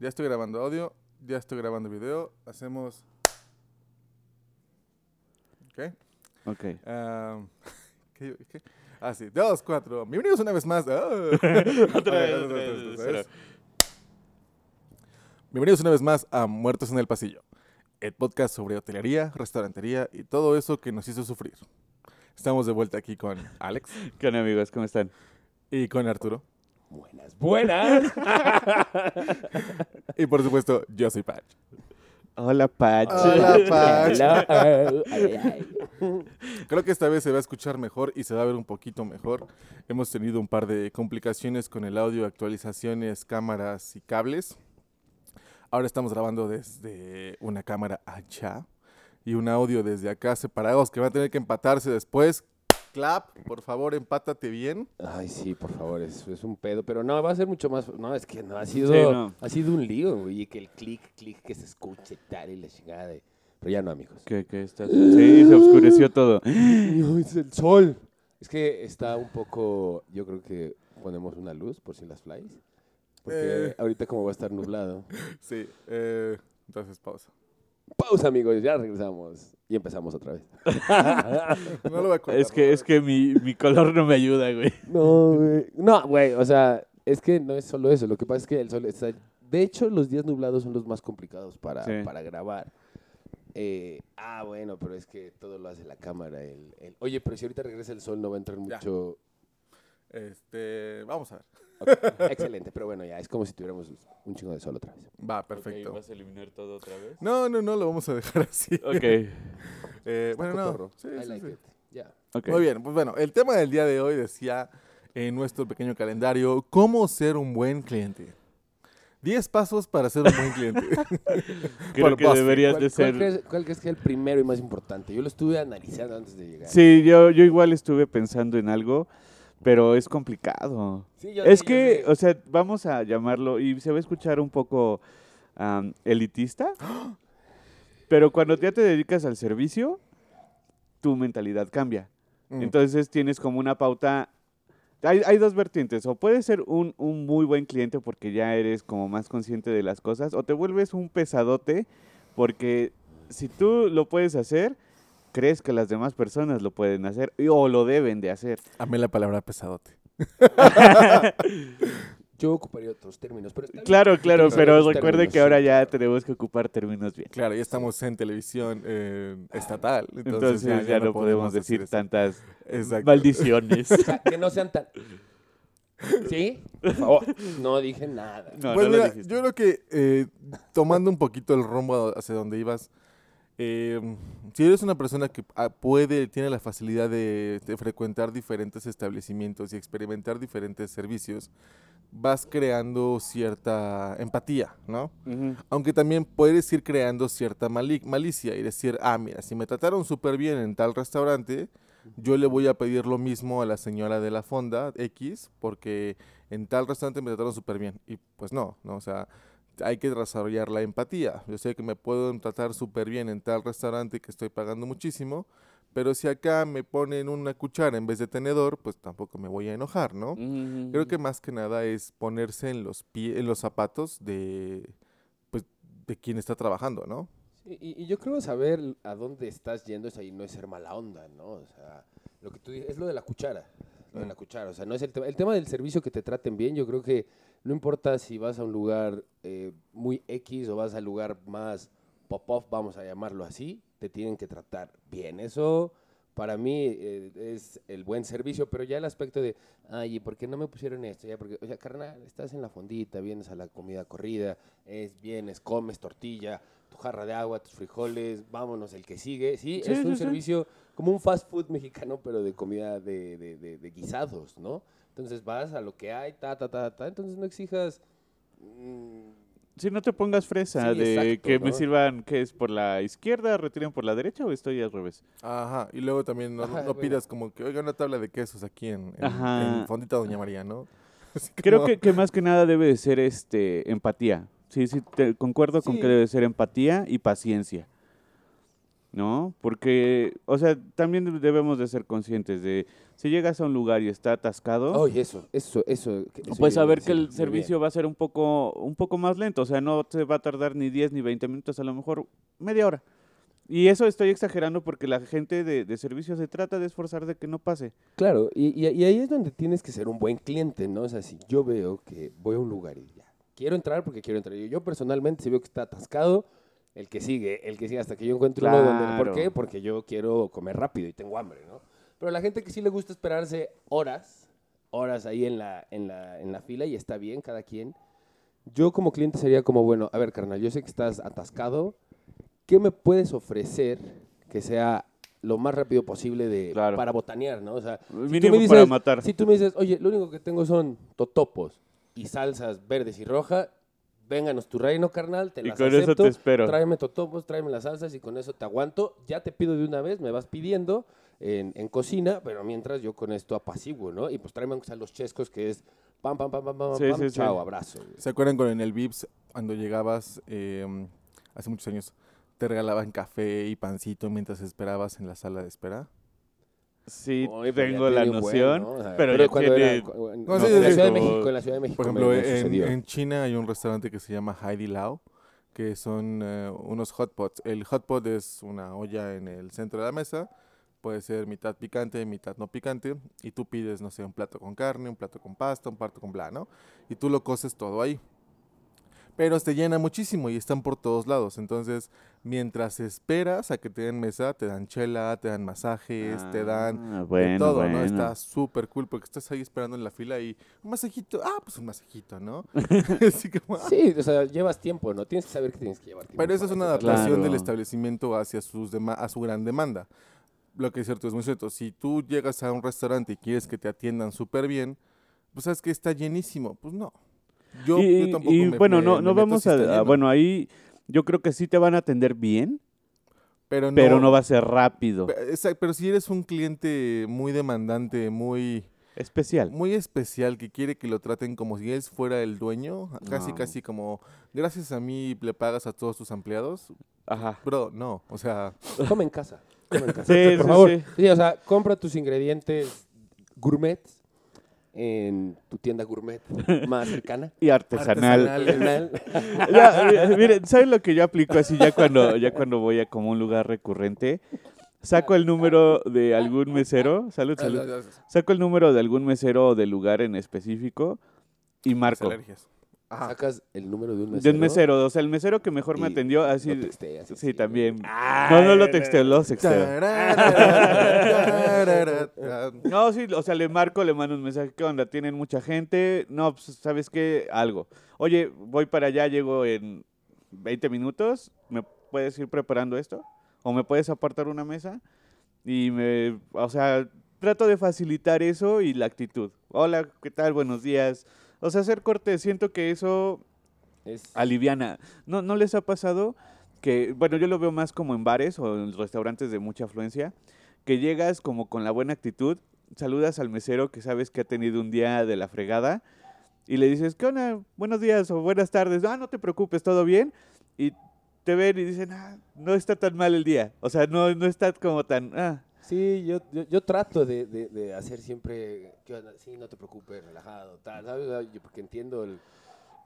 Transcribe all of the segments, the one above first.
Ya estoy grabando audio, ya estoy grabando video. Hacemos. ¿Ok? Ok. Ah, ¿qué, qué? Ah, sí. Dos, cuatro. Bienvenidos una vez más. Ah. Otra vez, otra vez. Bienvenidos una vez más a Muertos en el Pasillo, el podcast sobre hotelería, restaurantería y todo eso que nos hizo sufrir. Estamos de vuelta aquí con Alex ¿Qué onda, amigos? ¿Cómo están? y con Arturo. Buenas, buenas. Y por supuesto, yo soy Patch. Hola, Pach. Hola, Patch. Creo que esta vez se va a escuchar mejor y se va a ver un poquito mejor. Hemos tenido un par de complicaciones con el audio, actualizaciones, cámaras y cables. Ahora estamos grabando desde una cámara allá y un audio desde acá separados que van a tener que empatarse después. Clap, por favor, empátate bien. Ay, sí, por favor, es, es un pedo, pero no, va a ser mucho más, no, es que no, ha sido, Sí, no. ha sido un lío, güey, y que el clic, clic, que se escuche tal y la chingada de... Pero ya no, amigos. ¿Qué, qué estás? Sí, se oscureció todo. Es el sol. Es que está un poco, yo creo que ponemos una luz por si las flies, porque Eh. ahorita como va a estar nublado. Sí, eh, entonces pausa. Pausa, amigos, ya regresamos y empezamos otra vez. No lo voy a cortar, Es que, no, es que mi, mi color no me ayuda, güey. No, güey. No, güey, o sea, es que no es solo eso. Lo que pasa es que el sol está... De hecho, los días nublados son los más complicados para, Sí. para grabar. Eh, ah, bueno, pero es que todo lo hace la cámara. El, el- Oye, pero si ahorita regresa el sol no va a entrar Ya. mucho... Este, vamos a ver. Ok, Excelente, pero bueno, ya es como si tuviéramos un chingo de sol otra vez. Va, perfecto. ¿Vas a eliminar todo otra vez? No, no, no, lo vamos a dejar así. Ok, Eh, bueno, no. Sí, I sí, like sí. it. Ya. ok. Muy bien, pues bueno, el tema del día de hoy decía en nuestro pequeño calendario, ¿cómo ser un buen cliente? 10 pasos para ser un buen cliente. Creo por que deberías ¿Cuál, de cuál ser... crees, cuál crees que es el primero y más importante? Yo lo estuve analizando antes de llegar. Sí, yo, yo igual estuve pensando en algo, pero es complicado. Sí, yo Es yo que, o sea, vamos a llamarlo, y se va a escuchar un poco am, elitista, pero cuando ya te dedicas al servicio, tu mentalidad cambia. Mm. Entonces tienes como una pauta. Hay, hay dos vertientes. O puedes ser un, un muy buen cliente porque ya eres como más consciente de las cosas, o te vuelves un pesadote porque si tú lo puedes hacer, crees que las demás personas lo pueden hacer o lo deben de hacer. Amé la palabra pesadote. Yo ocuparía otros términos, pero. Claro, claro, pero recuerde términos, que ahora ya tenemos que ocupar términos bien. Claro, ya estamos en televisión eh, estatal. Entonces, Entonces, ya, no podemos decir eso. tantas Exacto. maldiciones. O sea, que no sean tan... ¿Sí? Por favor. No dije nada. No, pues no lo mira, yo creo que eh, tomando un poquito el rumbo hacia donde ibas, eh, si eres una persona que ah, puede, tiene la facilidad de, de frecuentar diferentes establecimientos y experimentar diferentes servicios, vas creando cierta empatía, ¿no? Ujú. Aunque también puedes ir creando cierta mali- malicia y decir, ah, mira, si me trataron súper bien en tal restaurante, yo le voy a pedir lo mismo a la señora de la fonda X, porque en tal restaurante me trataron súper bien. Y pues no, ¿no? O sea, hay que desarrollar la empatía. Yo sé que me pueden tratar súper bien en tal restaurante que estoy pagando muchísimo, pero si acá me ponen una cuchara en vez de tenedor, pues tampoco me voy a enojar, ¿no? Creo que más que nada es ponerse en los pie, en los zapatos de pues de quien está trabajando, ¿no? Sí, y, y yo creo saber a dónde estás yendo es ahí no es ser mala onda, ¿no? O sea, lo que tú dices es lo de la cuchara. Lo de la cuchara, o sea, no es el tema. El tema del servicio que te traten bien, yo creo que no importa si vas a un lugar eh, muy X o vas al lugar más pop-off, vamos a llamarlo así, te tienen que tratar bien. Eso para mí eh, es el buen servicio, pero ya el aspecto de, ay, ¿y por qué no me pusieron esto? Ya porque, o sea, carnal, estás en la fondita, vienes a la comida corrida, es, vienes, comes tortilla, tu jarra de agua, tus frijoles, vámonos, el que sigue. Sí, Sí, es un sí. servicio como un fast food mexicano, pero de comida de, de, de- de guisados, ¿no? Entonces vas a lo que hay, ta, ta, ta, ta, entonces no exijas... mm, Si no te pongas fresa Sí, de exacto, que me sirvan, que es por la izquierda, retiren por la derecha o estoy al revés. Ajá, y luego también no, Ajá, no bueno. pidas como que, oiga, una tabla de quesos aquí en, en, en Fondita Doña María, ¿no? Creo que, que más que nada debe de ser este empatía. Sí, sí, te- concuerdo con que debe ser empatía y paciencia. ¿No? Porque, o sea, también debemos de ser conscientes de si llegas a un lugar y está atascado, Oye, eso, eso, eso. que- eso pues saber que el bien. servicio va a ser un poco, un poco más lento, o sea, no te va a tardar ni 10 ni 20 minutos, a lo mejor media hora. Y eso estoy exagerando porque la gente de, de servicio se trata de esforzar de que no pase. Claro, y, y- y ahí es donde tienes que ser un buen cliente, ¿no? O sea, si yo veo que voy a un lugar y ya, quiero entrar porque quiero entrar. Yo, yo personalmente, si veo que está atascado, el que sigue, el que sigue hasta que yo encuentre uno donde... ¿Por Claro. qué? Porque yo quiero comer rápido y tengo hambre, ¿no? Pero la gente que sí le gusta esperarse horas, horas ahí en la, en la, en la fila y está bien cada quien. Yo como cliente sería como, bueno, a ver, carnal, yo sé que estás atascado. ¿Qué me puedes ofrecer que sea lo más rápido posible de, Claro. para botanear, ¿no? O sea, si tú Mínimo para matar. Si tú me dices, oye, lo único que tengo son totopos y salsas verdes y rojas, vénganos tu reino, carnal, te Y las con eso acepto, te espero. Tráeme totopos, tráeme las salsas y con eso te aguanto. Ya te pido de una vez, me vas pidiendo en, en cocina, pero mientras yo con esto apaciguo, ¿no? Y pues tráeme aunque sea los chescos, que es pam, pam, pam, pam, pam, Sí, pam, sí, sí. chao, abrazo. güey. ¿Se acuerdan con en el Vips cuando llegabas eh, hace muchos años? Te regalaban café y pancito mientras esperabas en la sala de espera. Sí, Oye, tengo la noción, pero, cuando tiene... era cu- en, la Ciudad de México, en la Ciudad de México Por ejemplo, en, en China hay un restaurante que se llama Heidi Lao, que son eh, unos hot pots. El hot pot es una olla en el centro de la mesa, puede ser mitad picante, mitad no picante, y tú pides, no sé, un plato con carne, un plato con pasta, un plato con bla, ¿no? Y tú lo coces todo ahí. Pero te llena muchísimo y están por todos lados. Entonces, mientras esperas a que te den mesa, te dan chela, te dan masajes, te dan Ah, de bueno, todo, ¿no? bueno. Está súper cool porque estás ahí esperando en la fila y un masajito, ah, pues un masajito, ¿no? Así como, ah. Sí, o sea, llevas tiempo, ¿no? Tienes que saber que tienes que llevar tiempo. Pero esa es una adaptación del establecimiento hacia sus dema- a su gran demanda. Lo que es cierto es muy cierto. Si tú llegas a un restaurante y quieres que te atiendan súper bien, pues sabes que está llenísimo. Pues no. Yo, y, yo tampoco y, me- bueno, me- no, me no vamos a, está a- lleno. Bueno, ahí yo creo que sí te van a atender bien, pero no, pero no va a ser rápido. pe- exacto, pero si eres un cliente muy demandante, muy Especial. muy especial que quiere que lo traten como si él fuera el dueño, casi No. casi como gracias a mí le pagas a todos tus empleados. Ajá. Bro, no, o sea, Come en casa. Come en casa. Sí, por sí, favor. sí. Sí, o sea, compra tus ingredientes gourmet en tu tienda gourmet más cercana. Y artesanal. Artesanal. Ya, mi- miren, ¿saben lo que yo aplico así ya cuando, ya cuando voy a como un lugar recurrente? Saco el número de algún mesero, salud, salud. Saco el número de algún mesero o del lugar en específico y Las marco. alergias. Ajá. Sacas el número de un mesero. De un mesero, o sea, el mesero que mejor me Y atendió, así. lo Sí, así, también. güey. No, no lo texteo, lo. Tararara. No, sí, o sea, le marco, le mando un mensaje, ¿qué onda? ¿Tienen mucha gente? No, pues, ¿sabes qué? Algo. Oye, voy para allá, llego en 20 minutos, ¿me puedes ir preparando esto? ¿O me puedes apartar una mesa? Y me, o sea, trato de facilitar eso y la actitud. Hola, ¿qué tal? Buenos días. O sea, ser cortés, siento que eso Es- aliviana. ¿No, ¿No les ha pasado que, bueno, yo lo veo más como en bares o en restaurantes de mucha afluencia, que llegas como con la buena actitud, saludas al mesero que sabes que ha tenido un día de la fregada y le dices, ¿qué onda? Buenos días o buenas tardes. Ah, no te preocupes, ¿todo bien? Y te ven y dicen, ah, no está tan mal el día. O sea, no, no está como tan... Ah. Sí, yo, yo, yo trato de, de, de hacer siempre, sí, no te preocupes, relajado, tal, ¿sabes? Yo porque entiendo el,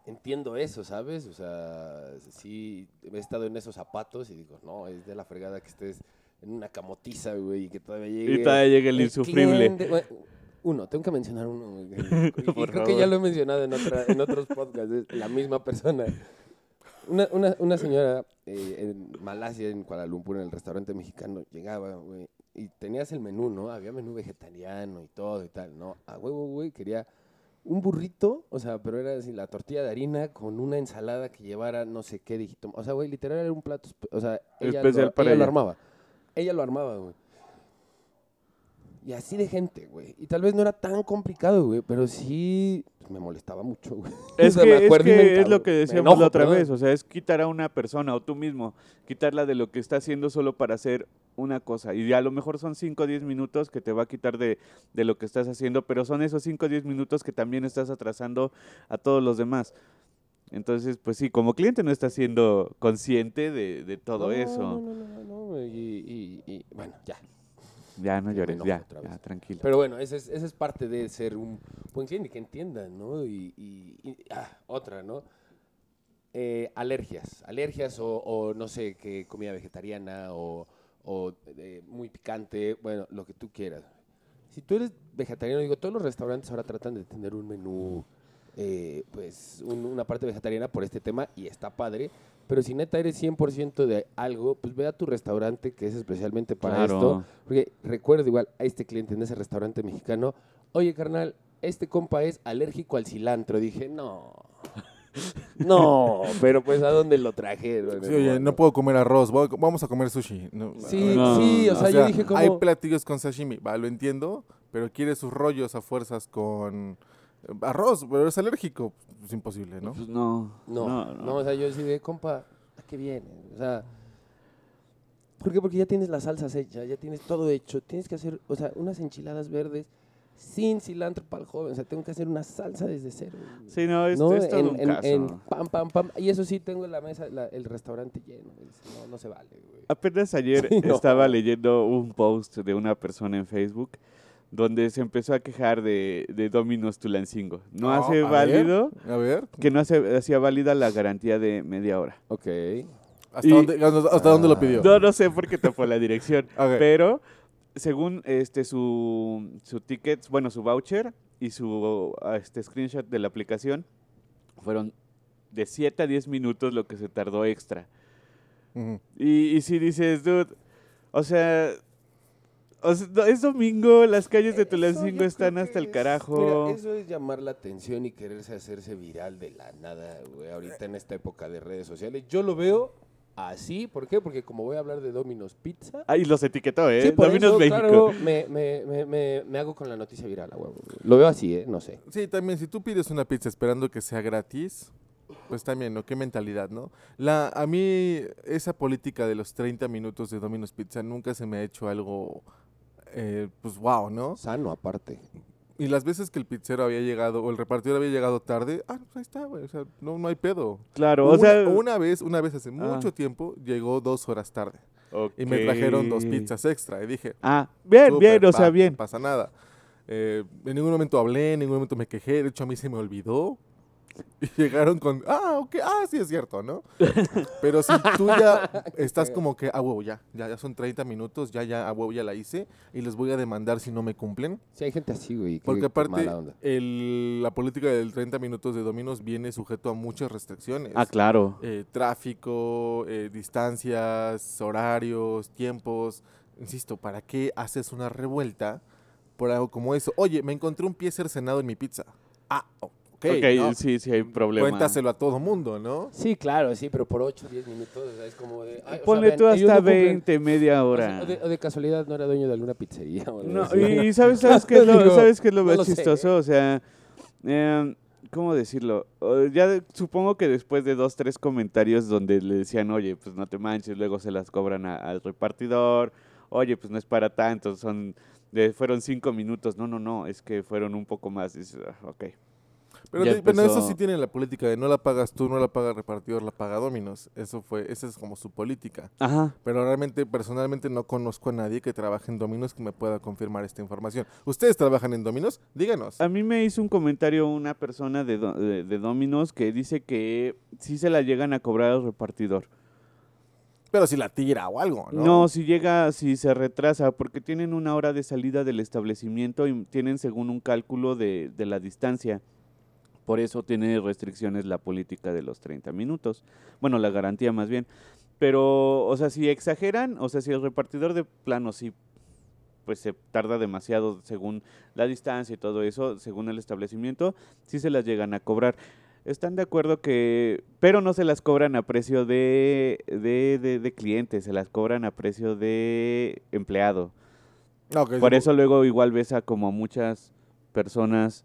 entiendo eso, ¿sabes? O sea, sí, he estado en esos zapatos y digo, no, es de la fregada que estés en una camotiza, güey, y que todavía llegue... Y todavía llega el insufrible. cliente. Uno, tengo que mencionar uno, y- creo que ya lo he mencionado en, otra, en otros podcasts, es la misma persona. Una, una, una señora eh, en Malasia, en Kuala Lumpur, en el restaurante mexicano, llegaba, güey, y tenías el menú, ¿no? Había menú vegetariano y todo y tal, ¿no? A huevo, güey, quería un burrito, o sea, pero era así, la tortilla de harina con una ensalada que llevara no sé qué dígito. O sea, güey, literal era un plato, o sea, ella, Especial lo, para ella lo ella. armaba. Ella lo armaba, güey. Y así de gente, güey. Y tal vez no era tan complicado, güey, pero sí pues, me molestaba mucho, güey. Es O sea, me que, es, me es lo que decíamos enojo, la otra perdón. vez, o sea, es quitar a una persona o tú mismo, quitarla de lo que está haciendo solo para hacer una cosa. Y a lo mejor son 5 o 10 minutos que te va a quitar de, de lo que estás haciendo, pero son esos 5 o 10 minutos que también estás atrasando a todos los demás. Entonces, pues sí, como cliente no estás siendo consciente de, de todo No, eso. No, no, no, no, ¿no? Y, y- y, bueno, ya. Ya no llores, ya, ya, tranquilo. Pero bueno, esa es, esa es parte de ser un buen cliente, que entiendan, ¿no? Y, y- y- ah, otra, ¿no? Eh, alergias, alergias o, o no sé, qué comida vegetariana o, o, eh, muy picante, bueno, lo que tú quieras. Si tú eres vegetariano, digo, todos los restaurantes ahora tratan de tener un menú, eh, pues, un- una parte vegetariana por este tema y está padre. Pero si neta eres 100% de algo, pues ve a tu restaurante que es especialmente para Claro. esto. Porque recuerdo igual a este cliente en ese restaurante mexicano, oye carnal, este compa es alérgico al cilantro. Dije, no. No, pero pues ¿a dónde lo traje? Sí, oye, no puedo comer arroz, voy a- vamos a comer sushi. No, Sí, No, sí, o no. sea, yo dije como... Hay platillos con sashimi, va, lo entiendo, pero quiere sus rollos a fuerzas con arroz, pero es alérgico. Es imposible, ¿no? Pues no, No, no, no, o sea, yo decía, compa, ¿a qué viene? O sea, ¿por qué? Porque ya tienes las salsas hechas, ya tienes todo hecho. Tienes que hacer, o sea, unas enchiladas verdes sin cilantro para el joven. O sea, tengo que hacer una salsa desde cero. Sí, no, es, ¿no? es todo en, un en- caso. en pam, pam, pam. Y eso sí, tengo en la mesa, la- el restaurante lleno. No, no se vale, güey. Apenas ayer Sí, no. estaba leyendo un post de una persona en Facebook donde se empezó a quejar de, de Domino's Tulancingo. No Ah, hace a ver. válido, A ver, que no hace, hacía válida la garantía de media hora. Ok. ¿hasta, Y- dónde, hasta dónde lo pidió? No, no sé por qué tapó la dirección, Ok. pero según este su, su ticket, bueno, su voucher y su ah, este screenshot de la aplicación, fueron de 7 a 10 minutos lo que se tardó extra. Y, y si dices, dude, o sea, o sea, no, es domingo, las calles de Tulancingo están hasta el es- carajo. Mira, eso es llamar la atención y quererse hacerse viral de la nada, güey, ahorita en esta época de redes sociales. Yo lo veo así, ¿por qué? Porque como voy a hablar de Domino's Pizza, Ah, y los etiquetó, ¿eh? sí, por Domino's eso, México. claro, me, me, me, me, me hago con la noticia viral, güey. Lo veo así, ¿eh? No sé. Sí, también, si tú pides una pizza esperando que sea gratis, pues también, ¿no? Qué mentalidad, ¿no? La, a mí, esa política de los 30 minutos de Domino's Pizza nunca se me ha hecho algo, eh, pues, wow, ¿no? Sano aparte. Y las veces que el pizzero había llegado, o el repartidor había llegado tarde, ah, pues ahí está, güey, o sea, no, no hay pedo. Claro, o sea... una vez, una vez hace Ah. mucho tiempo, llegó dos horas tarde. Y me trajeron dos pizzas extra. Y dije, Ah, bien, bien, o pa, sea, bien. No pasa nada. Eh, en ningún momento hablé, en ningún momento me quejé. De hecho, a mí se me olvidó. Y llegaron con, ah, ok, ah, sí es cierto, ¿no? Pero si tú ya estás como que, ah, huevo, ya, ya, ya son 30 minutos, ya, ya, a huevo, ya la hice y les voy a demandar si no me cumplen. Sí, hay gente así, güey. Porque aparte, el- la política del 30 minutos de Dominos viene sujeto a muchas restricciones. Ah, claro. Eh, tráfico, eh, distancias, horarios, tiempos. Insisto, ¿para qué haces una revuelta por algo como eso? Oye, me encontré un pie cercenado en mi pizza. Ah, ok. Sí, sí hay problema. Cuéntaselo a todo mundo, ¿no? Sí, claro, sí, pero por 8 o 10 minutos, o sea, es como de... ay, o sea, Ponle vean, tú hasta no cumplen. 20, media O sea, hora. O de, o de casualidad no era dueño de alguna pizzería. o algo No, y sabes, sabes qué es lo, sabes qué es lo no más lo sé. chistoso, o sea, em, ¿cómo decirlo? Ya supongo que después de dos, tres comentarios donde le decían, oye, pues no te manches, luego se las cobran a- al repartidor, oye, pues no es para tanto, son, de- fueron cinco minutos, no, no, no, es que fueron un poco más, dices, ah, ok. Pero, eso sí tiene la política de no la pagas tú, no la paga el repartidor, la paga Dominos. Eso fue, esa es como su política. Ajá. Pero realmente, personalmente, no conozco a nadie que trabaje en Dominos que me pueda confirmar esta información. ¿Ustedes trabajan en Dominos? Díganos. A mí me hizo un comentario una persona de, de, de Dominos que dice que sí se la llegan a cobrar al repartidor. Pero si la tira o algo, ¿no? No, si llega, si se retrasa, porque tienen una hora de salida del establecimiento y tienen según un cálculo de, de la distancia. Por eso tiene restricciones la política de los 30 minutos. Bueno, la garantía más bien. Pero, o sea, si exageran, o sea, si el repartidor de plano sí, pues se tarda demasiado según la distancia y todo eso, según el establecimiento, sí se las llegan a cobrar. Están de acuerdo que, pero no se las cobran a precio de, de, de, de cliente, se las cobran a precio de empleado. Por sí, eso luego igual ves a como muchas personas,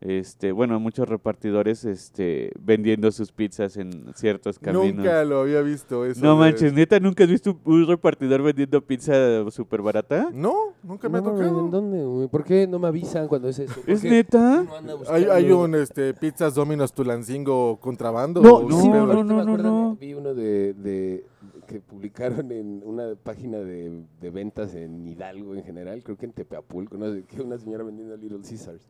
este, bueno, muchos repartidores, este, vendiendo sus pizzas en ciertos caminos. Nunca lo había visto eso. No de- manches, neta, ¿nunca has visto un- repartidor vendiendo pizza súper barata? No, nunca me ha tocado. ¿En dónde, güey? ¿Por qué no me avisan cuando es eso? ¿Es neta? Hay, hay un este, Pizzas Dominos Tulancingo contrabando. No, no, no, no, no. Vi uno de, de que publicaron en una página de, de ventas en Hidalgo en general, creo que en Tepeapulco, no sé, que una señora vendiendo Little Caesars.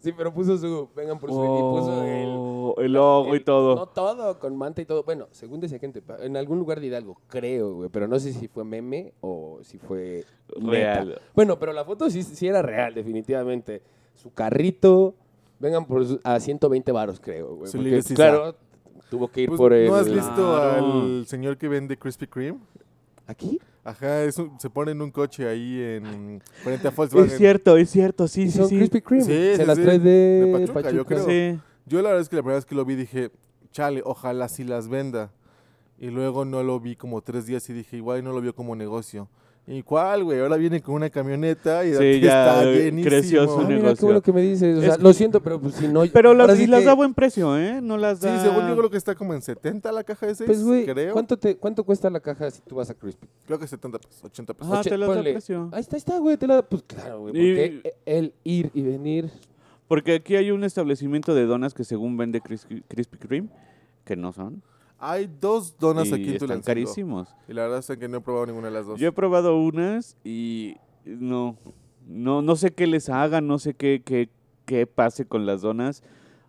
Sí, pero puso su, vengan por su, y puso el, Oh, el logo y todo. No todo, con manta y todo. Bueno, según decía gente, en algún lugar de Hidalgo, creo, güey, pero no sé si fue meme o si fue neta. Real. Bueno, pero la foto sí, sí era real, definitivamente. Su carrito, vengan por su- a 120 varos, creo, güey. Su porque, claro, tuvo que ir Pues, por el... ¿No has visto Claro. al señor que vende Krispy Kreme? ¿Aquí? Ajá, es un- se pone en un coche ahí en frente a Volkswagen. Es cierto, es cierto, sí, sí, son sí. Krispy Kreme. Sí, Se sí, las sí. trae de, De Pachuca, Pachuca. yo creo. Sí. Yo la verdad es que la primera vez que lo vi dije, chale, ojalá sí las venda. Y luego no lo vi como tres días y dije, igual no lo vio como negocio. ¿Y cuál, güey? Ahora viene con una camioneta y Sí, ya, está llenísimo. creció su Ah, mira, qué negocio. bueno que me dices. O sea, Es- lo siento, pero pues si no... Pero las, ahora sí y las que- da a buen precio, ¿eh? No las Sí, da... según yo creo que está como en 70 la caja de 6, Pues, güey, creo. ¿cuánto, te, ¿cuánto cuesta la caja si tú vas a Crispy? Creo que 70 pesos, 80 pesos. Oche- te las da precio. Ahí está, ahí está, güey. Te la... Pues claro, güey. Y- Porque el ir y venir... Porque aquí hay un establecimiento de donas que según vende Krispy, Krispy Kreme, que no son. Hay dos donas y aquí en están Tulancingo. carísimos. Y la verdad es que no he probado ninguna de las dos. Yo he probado unas y no, no, no sé qué les hagan, no sé qué, qué, qué pase con las donas.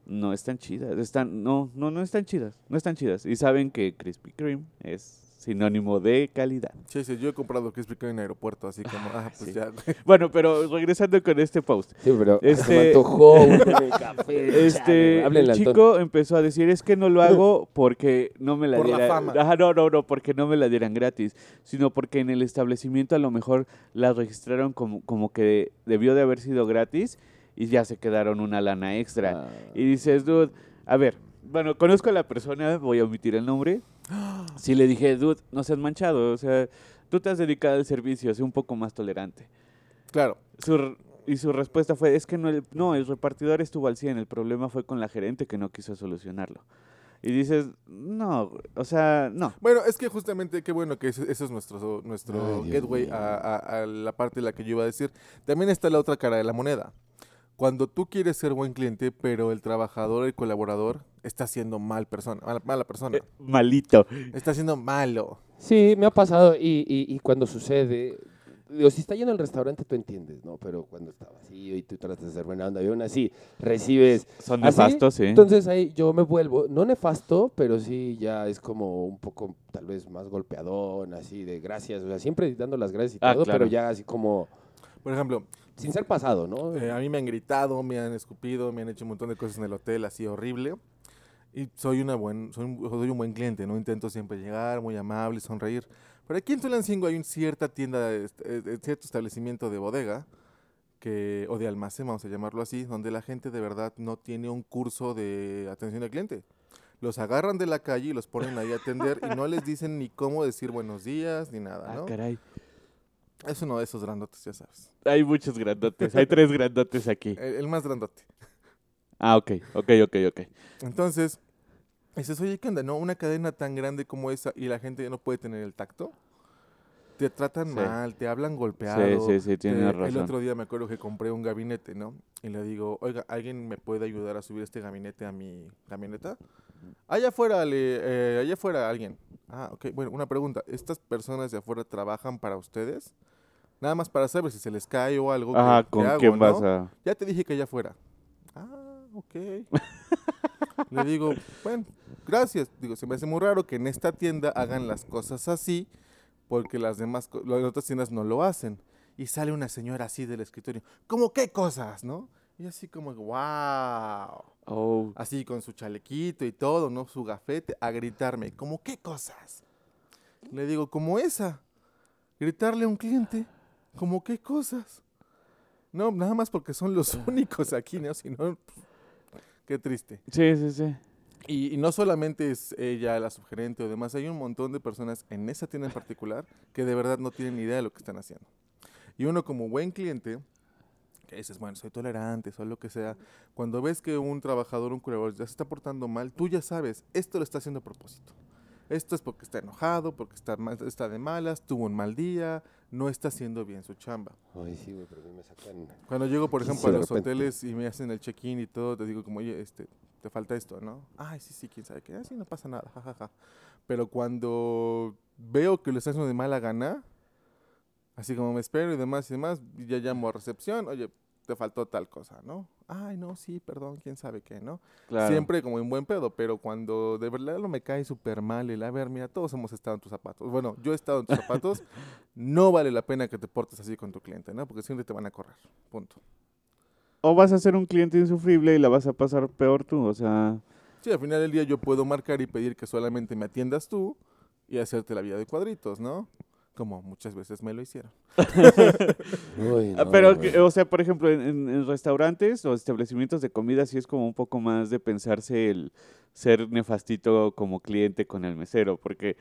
No están chidas, están, no, no, no están chidas, no están chidas. Y saben que Krispy Kreme es sinónimo de calidad. Sí, sí, yo he comprado Kreme en aeropuerto, así como, ah, pues sí. ya. Bueno, pero regresando con este post. Sí, pero se Este- me antojó un café. Este, el chico empezó a decir, es que no lo hago porque no me la Por la dieran. fama. Ajá, no, no, no, porque no me la dieran gratis, sino porque en el establecimiento a lo mejor la registraron como, como que debió de haber sido gratis y ya se quedaron una lana extra. Ah. Y dices, dude, a ver, bueno, conozco a la persona, voy a omitir el nombre. Sí le dije, dude, no seas manchado, o sea, tú te has dedicado al servicio, sé un poco más tolerante. Claro, Su y su respuesta fue, es que no el, no, el repartidor estuvo al 100, el problema fue con la gerente que no quiso solucionarlo. Y dices, no, o sea, no. Bueno, es que justamente qué bueno que ese, ese es nuestro, nuestro Ay, gateway a- a la parte de la que yo iba a decir. También está la otra cara de la moneda. Cuando tú quieres ser buen cliente, pero el trabajador, el colaborador, está siendo mal persona, mala, mala persona. Eh, malito. Está siendo malo. Sí, me ha pasado y, y, y cuando sucede, digo, si está lleno el restaurante tú entiendes, ¿no? Pero cuando está vacío y tú tratas de ser buena onda y aún así recibes... Son nefastos, sí. Entonces ahí yo me vuelvo, no nefasto, pero sí ya es como un poco tal vez más golpeadón, así de gracias, o sea, siempre dando las gracias y Ah, todo, claro. pero ya así como Por ejemplo, sin ser pasado, ¿no? eh, a mí me han gritado, me han escupido, me han hecho un montón de cosas en el hotel, así horrible. Y soy, una buen, soy, un, soy un buen cliente, ¿no? Intento siempre llegar, muy amable, sonreír. Pero aquí en Tulancingo hay una cierta tienda, eh, eh, cierto establecimiento de bodega, que, o de almacén, vamos a llamarlo así, donde la gente de verdad no tiene un curso de atención al cliente. Los agarran de la calle y los ponen ahí a atender y no les dicen ni cómo decir buenos días ni nada, Ah, ¿no? caray. Es uno de esos grandotes, ya sabes. Hay muchos grandotes, hay tres grandotes aquí. El, el más grandote. Ah, ok, ok, ok, ok. Entonces, dices, oye, ¿qué onda? No, una cadena tan grande como esa y la gente ya no puede tener el tacto. Te tratan Sí. mal, te hablan golpeado. Sí, sí, sí, tienes te- El razón. otro día me acuerdo que compré un gabinete, ¿no? Y le digo, oiga, ¿alguien me puede ayudar a subir este gabinete a mi camioneta? Allá afuera, le, eh, allá afuera alguien. Ah, ok. Bueno, una pregunta. ¿Estas personas de afuera trabajan para ustedes? Nada más para saber si se les cae o algo. Ah, ¿qué- qué ¿con hago, quién vas no? a...? Ya te dije que allá afuera. Ok. Le digo, bueno, gracias. Digo, se me hace muy raro que en esta tienda hagan las cosas así, porque las demás, las otras tiendas no lo hacen. Y sale una señora así del escritorio, ¿cómo qué cosas, no? Y así como, wow. Oh, Así con su chalequito y todo, ¿no? Su gafete, a gritarme, ¿cómo qué cosas? Le digo, como esa. Gritarle a un cliente, ¿cómo qué cosas? No, nada más porque son los únicos aquí, ¿no? Si no, pff, qué triste. sí, sí, sí. Y, y no solamente es ella la subgerente o demás, hay un montón de personas en esa tienda en particular que de verdad no tienen ni idea de lo que están haciendo. Y uno como buen cliente, que dices, bueno, soy tolerante, soy lo que sea, cuando ves que un trabajador, un colaborador ya se está portando mal, tú ya sabes, esto lo está haciendo a propósito. Esto es porque está enojado, porque está, está de malas, tuvo un mal día, no está haciendo bien su chamba. Ay, sí, güey, pero a mí me sacan... Cuando llego, por ejemplo, a los hoteles y me hacen el check-in y todo, te digo como, oye, este, te falta esto, ¿no? Ay, sí, sí, quién sabe qué, así no pasa nada, jajaja. Pero cuando veo que lo están haciendo de mala gana, así como me espero y demás y demás, ya llamo a recepción, oye, te faltó tal cosa, ¿no? Ay, no, sí, perdón, quién sabe qué, ¿no? Claro. Siempre como en buen pedo, pero cuando de verdad lo me cae súper mal el, a ver, mira, todos hemos estado en tus zapatos. Bueno, yo he estado en tus zapatos, no vale la pena que te portes así con tu cliente, ¿no? Porque siempre te van a correr, punto. O vas a ser un cliente insufrible y la vas a pasar peor tú, o sea... Sí, al final del día yo puedo marcar y pedir que solamente me atiendas tú y hacerte la vida de cuadritos, ¿no? Como muchas veces me lo hicieron. Uy, Ah, no, Pero, o sea, por ejemplo, en, en- en restaurantes o establecimientos de comida sí es como un poco más de pensarse el ser nefastito como cliente con el mesero, porque,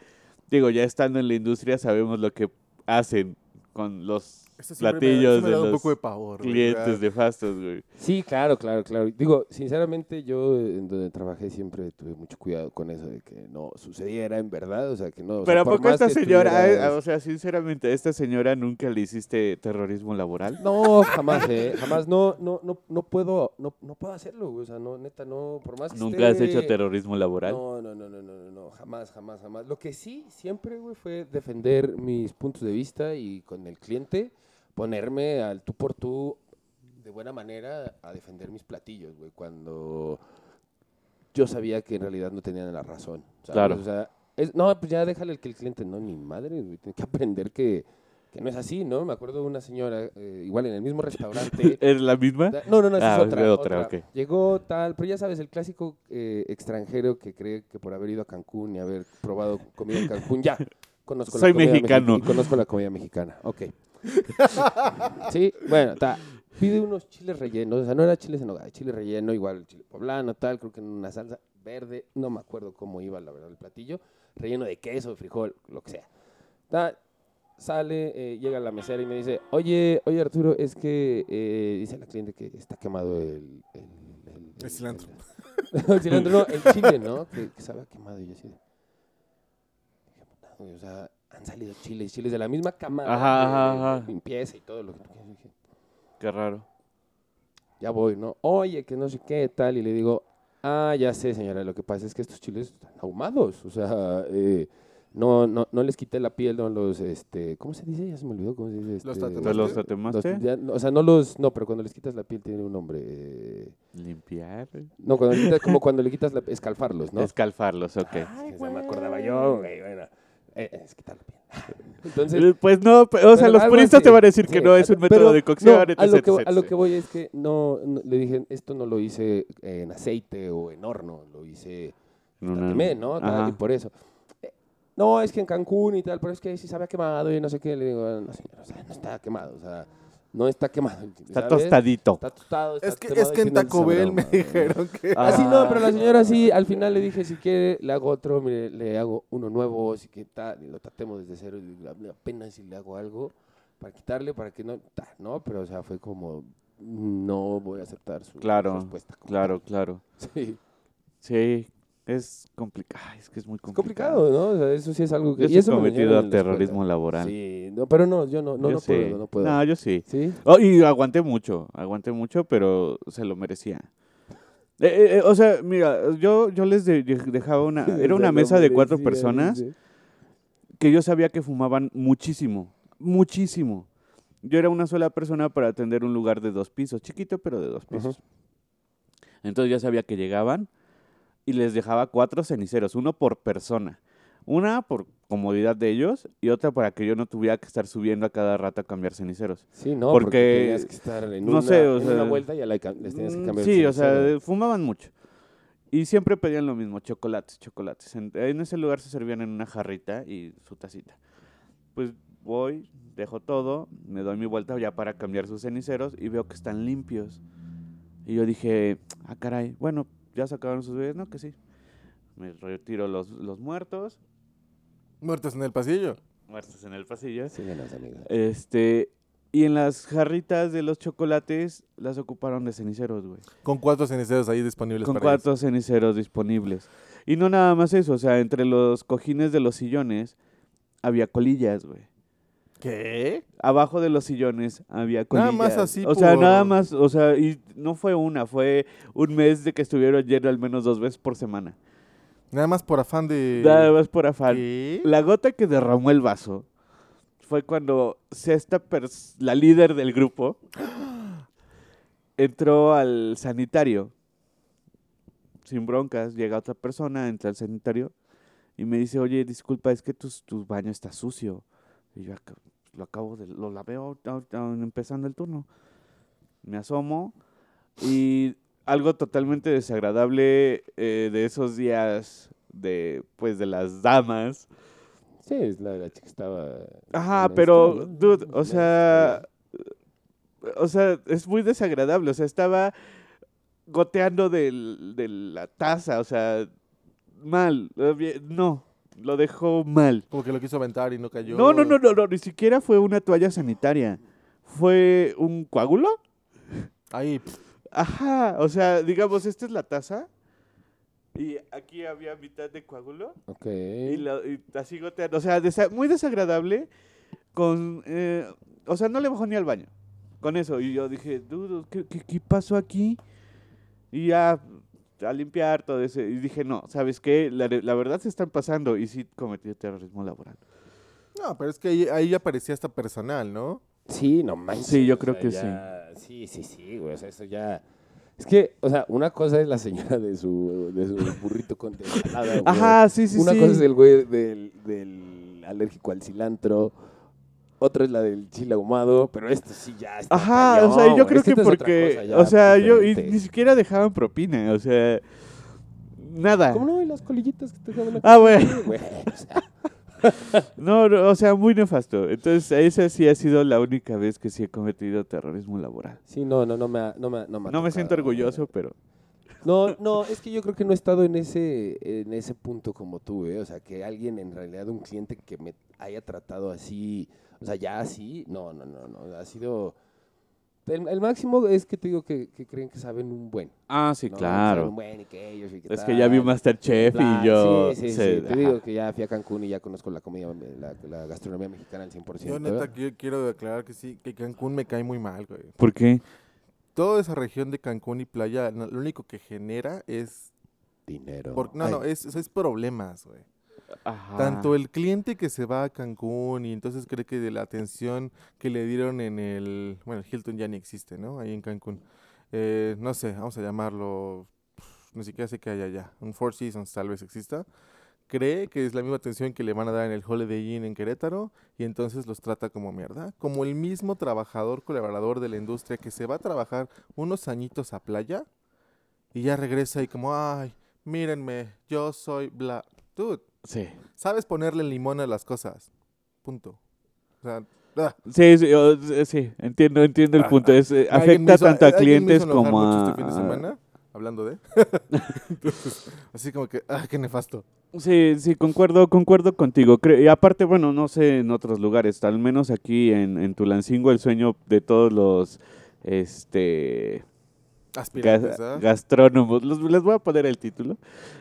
digo, ya estando en la industria sabemos lo que hacen con los Me da- platillos eso me de da un los poco de pavor. güey, clientes ¿verdad? nefastos, güey. Sí, claro, claro, claro. Digo, sinceramente, yo en donde trabajé siempre tuve mucho cuidado con eso de que no sucediera en verdad, o sea, que no. o sea, Pero ¿a poco esta señora, eh, o sea, sinceramente, a esta señora nunca le hiciste terrorismo laboral? No, jamás, eh, jamás, no, no, no, no puedo, no, no puedo hacerlo, güey, o sea, no, neta, no, por más que ¿Nunca has hecho terrorismo laboral? No, no, no, no, no, no, no, jamás, jamás, jamás. Lo que sí, siempre, güey, fue defender mis puntos de vista y con el cliente ponerme al tú por tú de buena manera a defender mis platillos, güey, cuando yo sabía que en realidad no tenían la razón. ¿sabes? Claro. O sea, es- no, pues ya déjale que el cliente, no, ni madre, güey, tiene que aprender que, que no es así, ¿no? Me acuerdo de una señora, eh, igual en el mismo restaurante, ¿Es la misma? No, no, no, Ah, es otra. de otra, ok. Llegó tal, pero ya sabes, el clásico eh, extranjero que cree que por haber ido a Cancún y haber probado comida en Cancún, ya, conozco Soy la comida mexicano. mexi- y conozco la comida mexicana, ok. sí, bueno, ta, pide unos chiles rellenos, o sea, no era chiles en nogada, chile relleno, igual chile poblano, tal, creo que en una salsa verde, no me acuerdo cómo iba, la verdad, el platillo, relleno de queso, frijol, lo que sea. Ta, sale, eh, llega la mesera y me dice, oye, oye Arturo, es que eh, dice la cliente que está quemado el... El, el- El cilantro. el- el cilantro, no, el chile, ¿no? Que, que sabe a quemado y yo así de... dije, "Puta, güey, O sea, han salido chiles, chiles de la misma camada Ajá, de- ajá, ajá. limpieza y todo lo que tú quieras. Dije, Qué raro. ya voy, ¿no? Oye, que no sé qué, tal, y le digo, ah, ya sé, señora, lo que pasa es que estos chiles están ahumados, o sea, eh, no, no, no les quité la piel, no los, este, ¿cómo se dice? Ya se me olvidó, ¿cómo se dice? Los Este, tatemaste. ¿No los los- tatemaste? ya, no, o sea, no los, no, pero cuando les quitas la piel tiene un nombre, eh, Limpiar. no, cuando le quitas, como cuando le quitas la, escalfarlos, ¿no? Escalfarlos, ok. Ay, se me acordaba yo, güey, bueno, es quitar la piel. Entonces, Eh, Pues no, o sea, Pero los puristas te van a decir que sí, no es un pero método de cocción. no, a, lo que, a lo que voy es que no, no- le dije, esto no lo hice en aceite o en horno, lo hice, No, quemé, ¿no? Tal, y por eso. Eh, No, es que en Cancún y tal, pero es que si sabe a quemado y no sé qué, le digo, no señor, o sea, no está quemado, o sea, no está quemado. Está ¿sabes? tostadito. Está tostado, está Es que, es que en sí Taco Bell me dijeron que... Ah. Así no, pero la señora sí, al final le dije, si quiere, le hago otro, mire, le hago uno nuevo, si que tal, y lo tratemos desde cero, y apenas si le hago algo para quitarle, para que no, ta, no, pero o sea, fue como, no voy a aceptar su Claro, respuesta. Claro, claro. Sí, Sí, es complicado. Es que es muy es complicado. complicado, ¿no? O sea, eso sí es algo que... Yo y eso cometido escuela. terrorismo laboral. Sí, no, pero no, yo no, no, Yo no puedo, no puedo. No, yo sí. ¿Sí? Oh, y aguanté mucho, aguanté mucho, pero se lo merecía. Eh, eh, eh, o sea, mira, yo, yo les de- de- dejaba una... Era una mesa de cuatro personas que yo sabía que fumaban muchísimo, muchísimo. Yo era una sola persona para atender un lugar de dos pisos, chiquito, pero de dos pisos. Entonces ya sabía que llegaban y les dejaba cuatro ceniceros, uno por persona. Una por comodidad de ellos y otra para que yo no tuviera que estar subiendo a cada rato a cambiar ceniceros. Sí, no, porque, Porque, tenías que estar en, no una, sé, o en sea, una vuelta y ya la ca- les tenías que cambiar. Sí, el o sea, cenicero. fumaban mucho. Y siempre pedían lo mismo, chocolates, chocolates. En, en ese lugar se servían en una jarrita y su tacita. Pues voy, dejo todo, me doy mi vuelta ya para cambiar sus ceniceros y veo que están limpios. Y yo dije, ah, caray, bueno, ya sacaron sus bebés, ¿no? Que sí. Me retiro los, los muertos, Muertos en el pasillo. muertos en el pasillo. Síguenos, amiga. Este, y en las jarritas de los chocolates las ocuparon de ceniceros, güey. Con cuatro ceniceros ahí disponibles Con para cuatro ceniceros disponibles. Y no nada más eso, o sea, entre los cojines de los sillones había colillas, güey. ¿Qué? Abajo de los sillones había colillas. Nada más así O sea, por- nada más, o sea, y no fue una, fue un mes de que estuvieron llenos al menos dos veces por semana. Nada más por afán de... Nada más por afán. ¿Qué? La gota que derramó el vaso fue cuando esta pers- la líder del grupo entró al sanitario. Sin broncas, llega otra persona, entra al sanitario y me dice, oye, disculpa, es que tu, tu baño está sucio. Y yo "Ac- lo acabo de, lo ahorita- ahorita empezando el turno. Me asomo y algo totalmente desagradable eh, de esos días de, pues, de las damas. Sí, es la, la chica estaba. Ajá, pero, dude, o sea, o sea, es muy desagradable. O sea, estaba goteando del- de la taza, o sea, mal. No, lo dejó mal. Como que lo quiso aventar y no cayó. No, no, no, no, no, ni siquiera fue una toalla sanitaria. Fue un coágulo. Ahí, Ajá, o sea, digamos, esta es la taza. Y aquí había mitad de coágulo. Ok. Y, lo- y así goteando. O sea, desa- muy desagradable. Con, eh, o sea, no le bajó ni al baño. Con eso. Y yo dije, dudo, ¿qué, qué, qué pasó aquí? Y ya a limpiar todo eso. Y dije, no, ¿sabes qué? La, la verdad se están pasando. Y sí cometió terrorismo laboral. No, pero es que ahí, ahí ya parecía hasta personal, ¿no? Sí, no manches. Sí, yo o creo sea, que ya- sí. Sí, sí, güey. O sea, eso ya. Es que, o sea, una cosa es la señora de su, de su burrito con de ensalada, güey. Ajá, sí, sí, Una sí. cosa es el güey del, del alérgico al cilantro. Otra es la del chile ahumado, pero esto sí ya está. Ajá, cañón, o sea, yo creo que porque, ya o sea, yo y ni siquiera dejaban propina, o sea, nada. ¿Cómo no? ¿Y las colillitas que te dejaban aquí? Ah, bueno. Güey, o sea, No, no, o sea, muy nefasto. Entonces, esa sí ha sido la única vez que sí he cometido terrorismo laboral. sí, no, no, no me ha, no me, ha- no me ha No me siento orgulloso, pero No, no, es que yo creo que no he estado en ese, en ese punto como tú, ¿eh? O sea, que alguien, en realidad, un cliente que me haya tratado así, o sea, ya así, no, no, no, no, ha sido... El, el máximo es que te digo que, que creen que saben un buen. Ah, sí, ¿no? Que saben un buen y que ellos y que Es que ya vi Masterchef y yo Sí, sí, sé- sí, te digo que ya fui a Cancún y ya conozco la comida, la, la gastronomía mexicana al 100%. Yo neta quiero aclarar que sí, que Cancún me cae muy mal, güey. ¿Por qué? Toda esa región de Cancún y playa, no, lo único que genera es... Dinero. por- no, Ay, no, es, es problemas, güey. Tanto el cliente que se va a Cancún y entonces cree que de la atención que le dieron en el... Bueno, Hilton ya ni existe, ¿no? Ahí en Cancún. Eh, no sé, vamos a llamarlo... Ni siquiera sé qué hay allá. Un Four Seasons tal vez exista. Cree que es la misma atención que le van a dar en el Holiday Inn en Querétaro y entonces los trata como mierda. Como el mismo trabajador colaborador de la industria que se va a trabajar unos añitos a playa y ya regresa y como, ay, mírenme, yo soy bla... Dude, Sí. sabes ponerle limón a las cosas. Punto. O sea, ah, Sí, sí, o- sí, entiendo, entiendo el Ah, punto. Es, eh, afecta hizo- tanto a me hizo clientes como a... este fin de semana, hablando de. Entonces, así como que, ah, qué nefasto. Sí, sí, concuerdo, concuerdo contigo. Cre- y aparte, bueno, no sé en otros lugares, al menos aquí en, en Tulancingo, el sueño de todos los este Aspirantes, ga- ¿ah? gastrónomos, los- les voy a poner el título,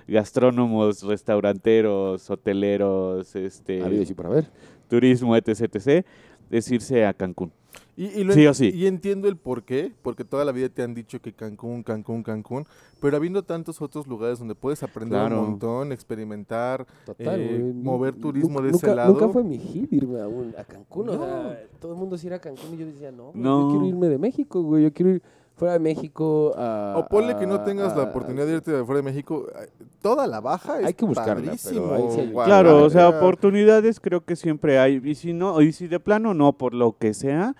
gastrónomos, restauranteros, hoteleros, este, habidos y por haber. turismo, etc, etc, es irse a Cancún. Y, y lo Sí en- o sí. y entiendo el por qué, porque toda la vida te han dicho que Cancún, Cancún, Cancún, pero habiendo tantos otros lugares donde puedes aprender Claro. un montón, experimentar, Total, eh, mover turismo de ese lado. Nunca fue mi hit irme a, un- a Cancún. O No. sea, todo el mundo sí era a Cancún y yo decía, no, güey, No. yo quiero irme de México, güey. Yo quiero ir fuera de México a... o ponle que no a- tengas la a- oportunidad de irte de fuera de México, eh, toda la baja es Hay que buscarla, pero padrísimo, ahí sí hay- Guadalajara. Claro, o sea, oportunidades creo que siempre hay. Y si no, y si de plano no, por lo que sea,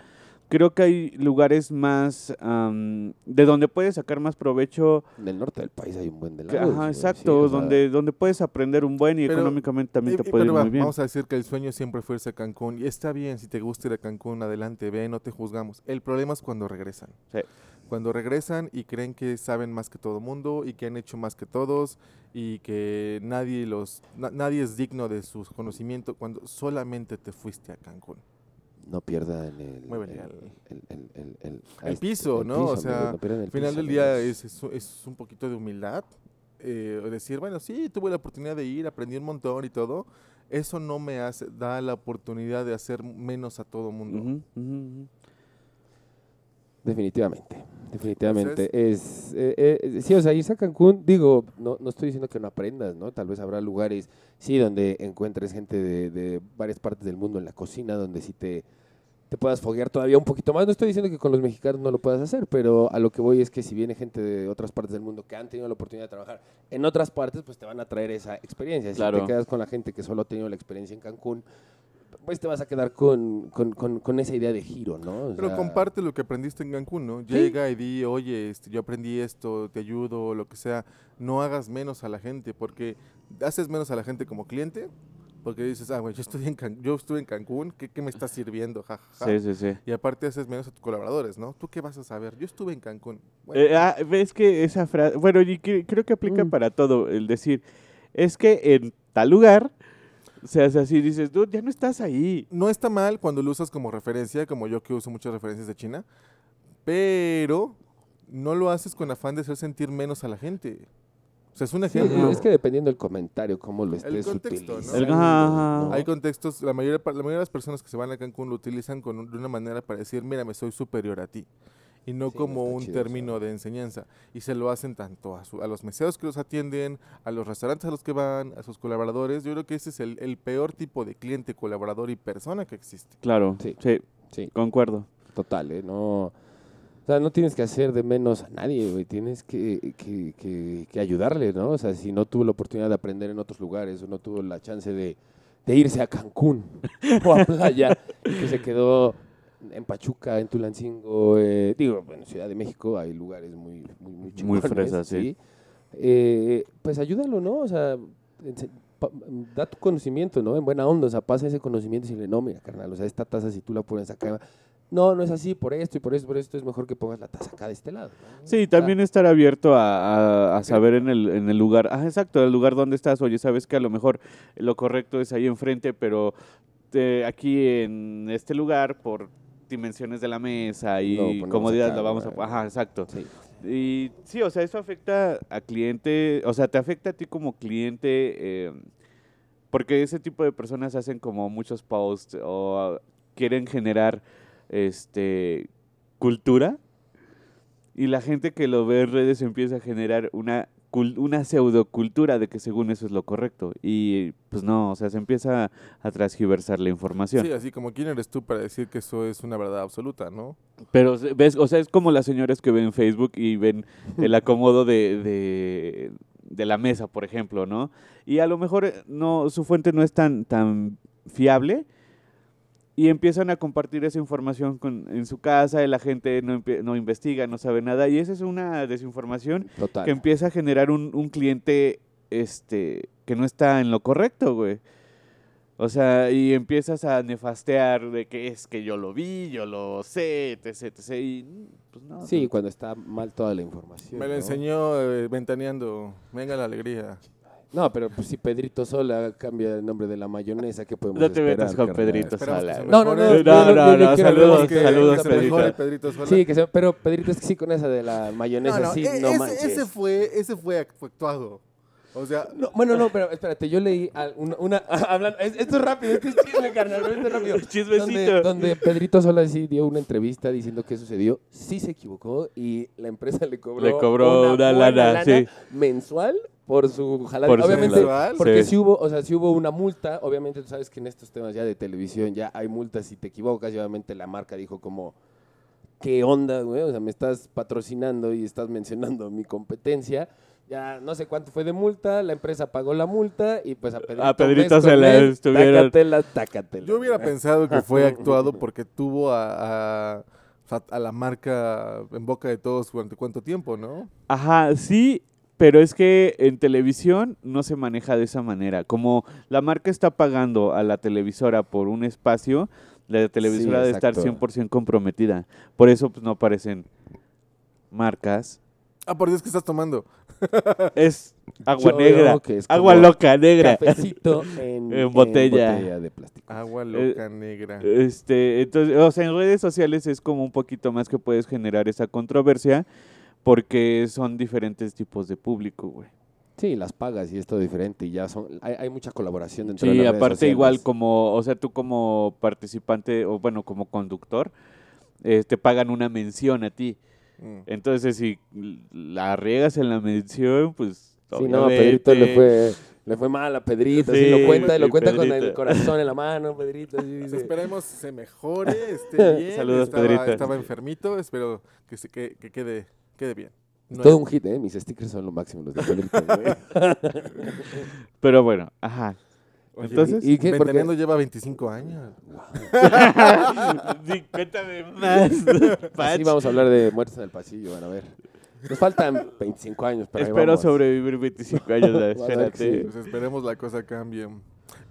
creo que hay lugares más am, de donde puedes sacar más provecho. En el norte del país hay un buen de lados, ajá, exacto, sí, o sea, donde, donde puedes aprender un buen y Pero- económicamente también te puede ir va, muy bien. Vamos a decir que el sueño siempre fue irse a Cancún. Y está bien, si te gusta ir a Cancún, adelante, ve, no te juzgamos. El problema es cuando regresan. Sí. Cuando regresan y creen que saben más que todo mundo y que han hecho más que todos y que nadie los na- nadie es digno de su conocimiento cuando solamente te fuiste a Cancún. No pierdan el... El, el, el, el, piso, ¿no? O piso, sea, amigos, no Al final piso, del día es, es, es un poquito de humildad. eh, decir, bueno, sí, tuve la oportunidad de ir, aprendí un montón y todo. Eso no me hace, da la oportunidad de hacer menos a todo mundo. Ujú, ujú, ujú. Definitivamente. Definitivamente. Es, eh, eh, sí, o sea, irse a Cancún, digo, no, no estoy diciendo que no aprendas, ¿no? Tal vez habrá lugares, sí, donde encuentres gente de, de varias partes del mundo en la cocina, donde sí te, te puedas foguear todavía un poquito más. No estoy diciendo que con los mexicanos no lo puedas hacer, pero a lo que voy es que si viene gente de otras partes del mundo que han tenido la oportunidad de trabajar en otras partes, pues te van a traer esa experiencia. Si Claro. te quedas con la gente que solo ha tenido la experiencia en Cancún, pues te vas a quedar con, con, con- con esa idea de giro, ¿no? O Pero sea, comparte lo que aprendiste en Cancún, ¿no? Llega y di, oye, este, yo aprendí esto, te ayudo, lo que sea. No hagas menos a la gente, porque haces menos a la gente como cliente, porque dices, ah, güey, yo, estuve en Can- yo estuve en Cancún, ¿qué, qué me estás sirviendo? Ja, ja, ja". Sí, sí, sí. Y aparte haces menos a tus colaboradores, ¿no? ¿Tú qué vas a saber? Yo estuve en Cancún. Bueno, Eh, ah, ves que esa frase, bueno, y que- creo que aplica Mm. para todo, el decir, es que en tal lugar, o sea, es así, dices, dude, ya no estás ahí. no está mal cuando lo usas como referencia, como yo que uso muchas referencias de China, pero no lo haces con afán de hacer sentir menos a la gente. O sea, es un Sí, ejemplo. es que dependiendo del comentario, cómo lo estés contexto, ¿no? utilizando, El- ajá. ¿no? Hay contextos, la mayoría, la mayoría de las personas que se van a Cancún lo utilizan con de una manera para decir, mira, me soy superior a ti. Y no Sí, como un chido término de enseñanza. Y se lo hacen tanto a, su- a los meseros que los atienden, a los restaurantes a los que van, a sus colaboradores. Yo creo que ese es el, el peor tipo de cliente, colaborador y persona que existe. Claro, Sí. sí, Sí, concuerdo. total, ¿eh? No, o sea, no tienes que hacer de menos a nadie, güey. Tienes que, que, que, que ayudarle, ¿no? O sea, si no tuvo la oportunidad de aprender en otros lugares o no tuvo la chance de, de irse a Cancún o a playa, que se quedó en Pachuca, en Tulancingo, eh, digo, bueno, Ciudad de México hay lugares muy, muy, muy chingones, fresas, sí. Eh, pues ayúdalo, ¿no? O sea, da tu conocimiento, ¿no? En buena onda, o sea, pasa ese conocimiento y decirle, no, mira, carnal, o sea, esta taza si tú la pones acá, no, no es así, por esto y por esto, por esto, es mejor que pongas la taza acá de este lado. ¿no? Sí, también estar abierto a, a- a saber en el, en el lugar, ah, exacto, el lugar donde estás, oye, sabes que a lo mejor lo correcto es ahí enfrente, pero eh, aquí en este lugar, por dimensiones de la mesa y comodidad, la vamos a... Ajá, exacto. Sí. Y sí, o sea, eso afecta a cliente, o sea, te afecta a ti como cliente, eh, porque ese tipo de personas hacen como muchos posts o quieren generar este cultura y la gente que lo ve en redes empieza a generar una una pseudocultura de que según eso es lo correcto y pues no, o sea, se empieza a transgiversar la información. Sí, así como quién eres tú para decir que eso es una verdad absoluta, ¿no? Pero ves, o sea, es como las señoras que ven Facebook y ven el acomodo de, de, de la mesa, por ejemplo, ¿no? Y a lo mejor eh, no, su fuente no es tan, tan fiable y empiezan a compartir esa información con, en su casa y la gente no, investiga, no sabe nada y esa es una desinformación Total. que empieza a generar un, un cliente este que no está en lo correcto, güey. O sea, y empiezas a nefastear de que es que yo lo vi, yo lo sé, etc, etc. Y pues no. Sí, no. cuando está mal toda la información. Me lo ¿no? enseñó eh, ventaneando. Venga la alegría. No, pero pues, si Pedrito Sola cambia el nombre de la mayonesa, ¿qué podemos No te esperar, metas con carnal? Pedrito Esperamos que Sola. se. No, no, mejore. no, No, no, saludos, que- saludos, se Pedrito. mejore Pedrito Sola. Sí, que se- pero Pedrito es que sí con esa de la mayonesa, No, no, sí, e- no ese, manches. ese fue, ese fue act- fue actuado. O sea, No, bueno, no, pero espérate, yo leí al- una... una hablando, es- esto es rápido, esto es chisme, carnal, esto es rápido. Chismecito. Donde, donde Pedrito Sola sí dio una entrevista diciendo que sucedió, sí se equivocó y la empresa le cobró, Le cobró una buena lana, sí. mensual por su jalada. Por obviamente, porque Sí. si hubo, o sea, si hubo una multa, obviamente tú sabes que en estos temas ya de televisión ya hay multas si te equivocas y obviamente la marca dijo como ¿qué onda, güey? O sea, me estás patrocinando y estás mencionando mi competencia. Ya no sé cuánto fue de multa, la empresa pagó la multa y pues a Pedrito, A Pedrito se la estuvieron- Tácatela, tácatela. yo hubiera pensado que fue actuado porque tuvo a, a, a la marca en boca de todos durante cuánto tiempo, ¿no? Ajá, sí, pero es que en televisión no se maneja de esa manera. Como la marca está pagando a la televisora por un espacio, la televisora Sí, debe estar exacto. 100% comprometida. Por eso pues, no aparecen marcas. Ah, por Dios, ¿qué estás tomando? Es agua Yo negra, es agua loca negra. Cafecito en, En botella. de plástico. Agua Eh, loca negra. Este, entonces, o sea, en redes sociales es como un poquito más que puedes generar esa controversia porque son diferentes tipos de público, güey. Sí, las pagas y es todo diferente y ya son hay, hay mucha colaboración dentro de Sí, las redes aparte sociales. igual como, o sea, tú como participante o bueno, como conductor, eh, te pagan una mención a ti. Mm. Entonces, si la riegas en la medición, pues. Sí, no, a Pedrito le fue, le fue mal a Pedrito. así Sí, lo cuenta, y lo cuenta con el corazón en la mano, Pedrito. así Pues esperemos se mejore, esté bien. Saludos, estaba, Pedrito. estaba enfermito, espero que, se, que, que quede, quede bien. No Todo es- un hit, ¿eh? Mis stickers son lo máximo, los de Pedrito, güey. Pero bueno, ajá. Oye, Entonces, ¿Y qué? ¿Por qué? Ventaneando lleva 25 años. sí, cuéntame más. Así vamos a hablar de muertes en el pasillo, van a ver. Nos faltan 25 años, pero ahí Espero vamos. sobrevivir 25 años. a ver que Espérate. Pues esperemos la cosa cambie.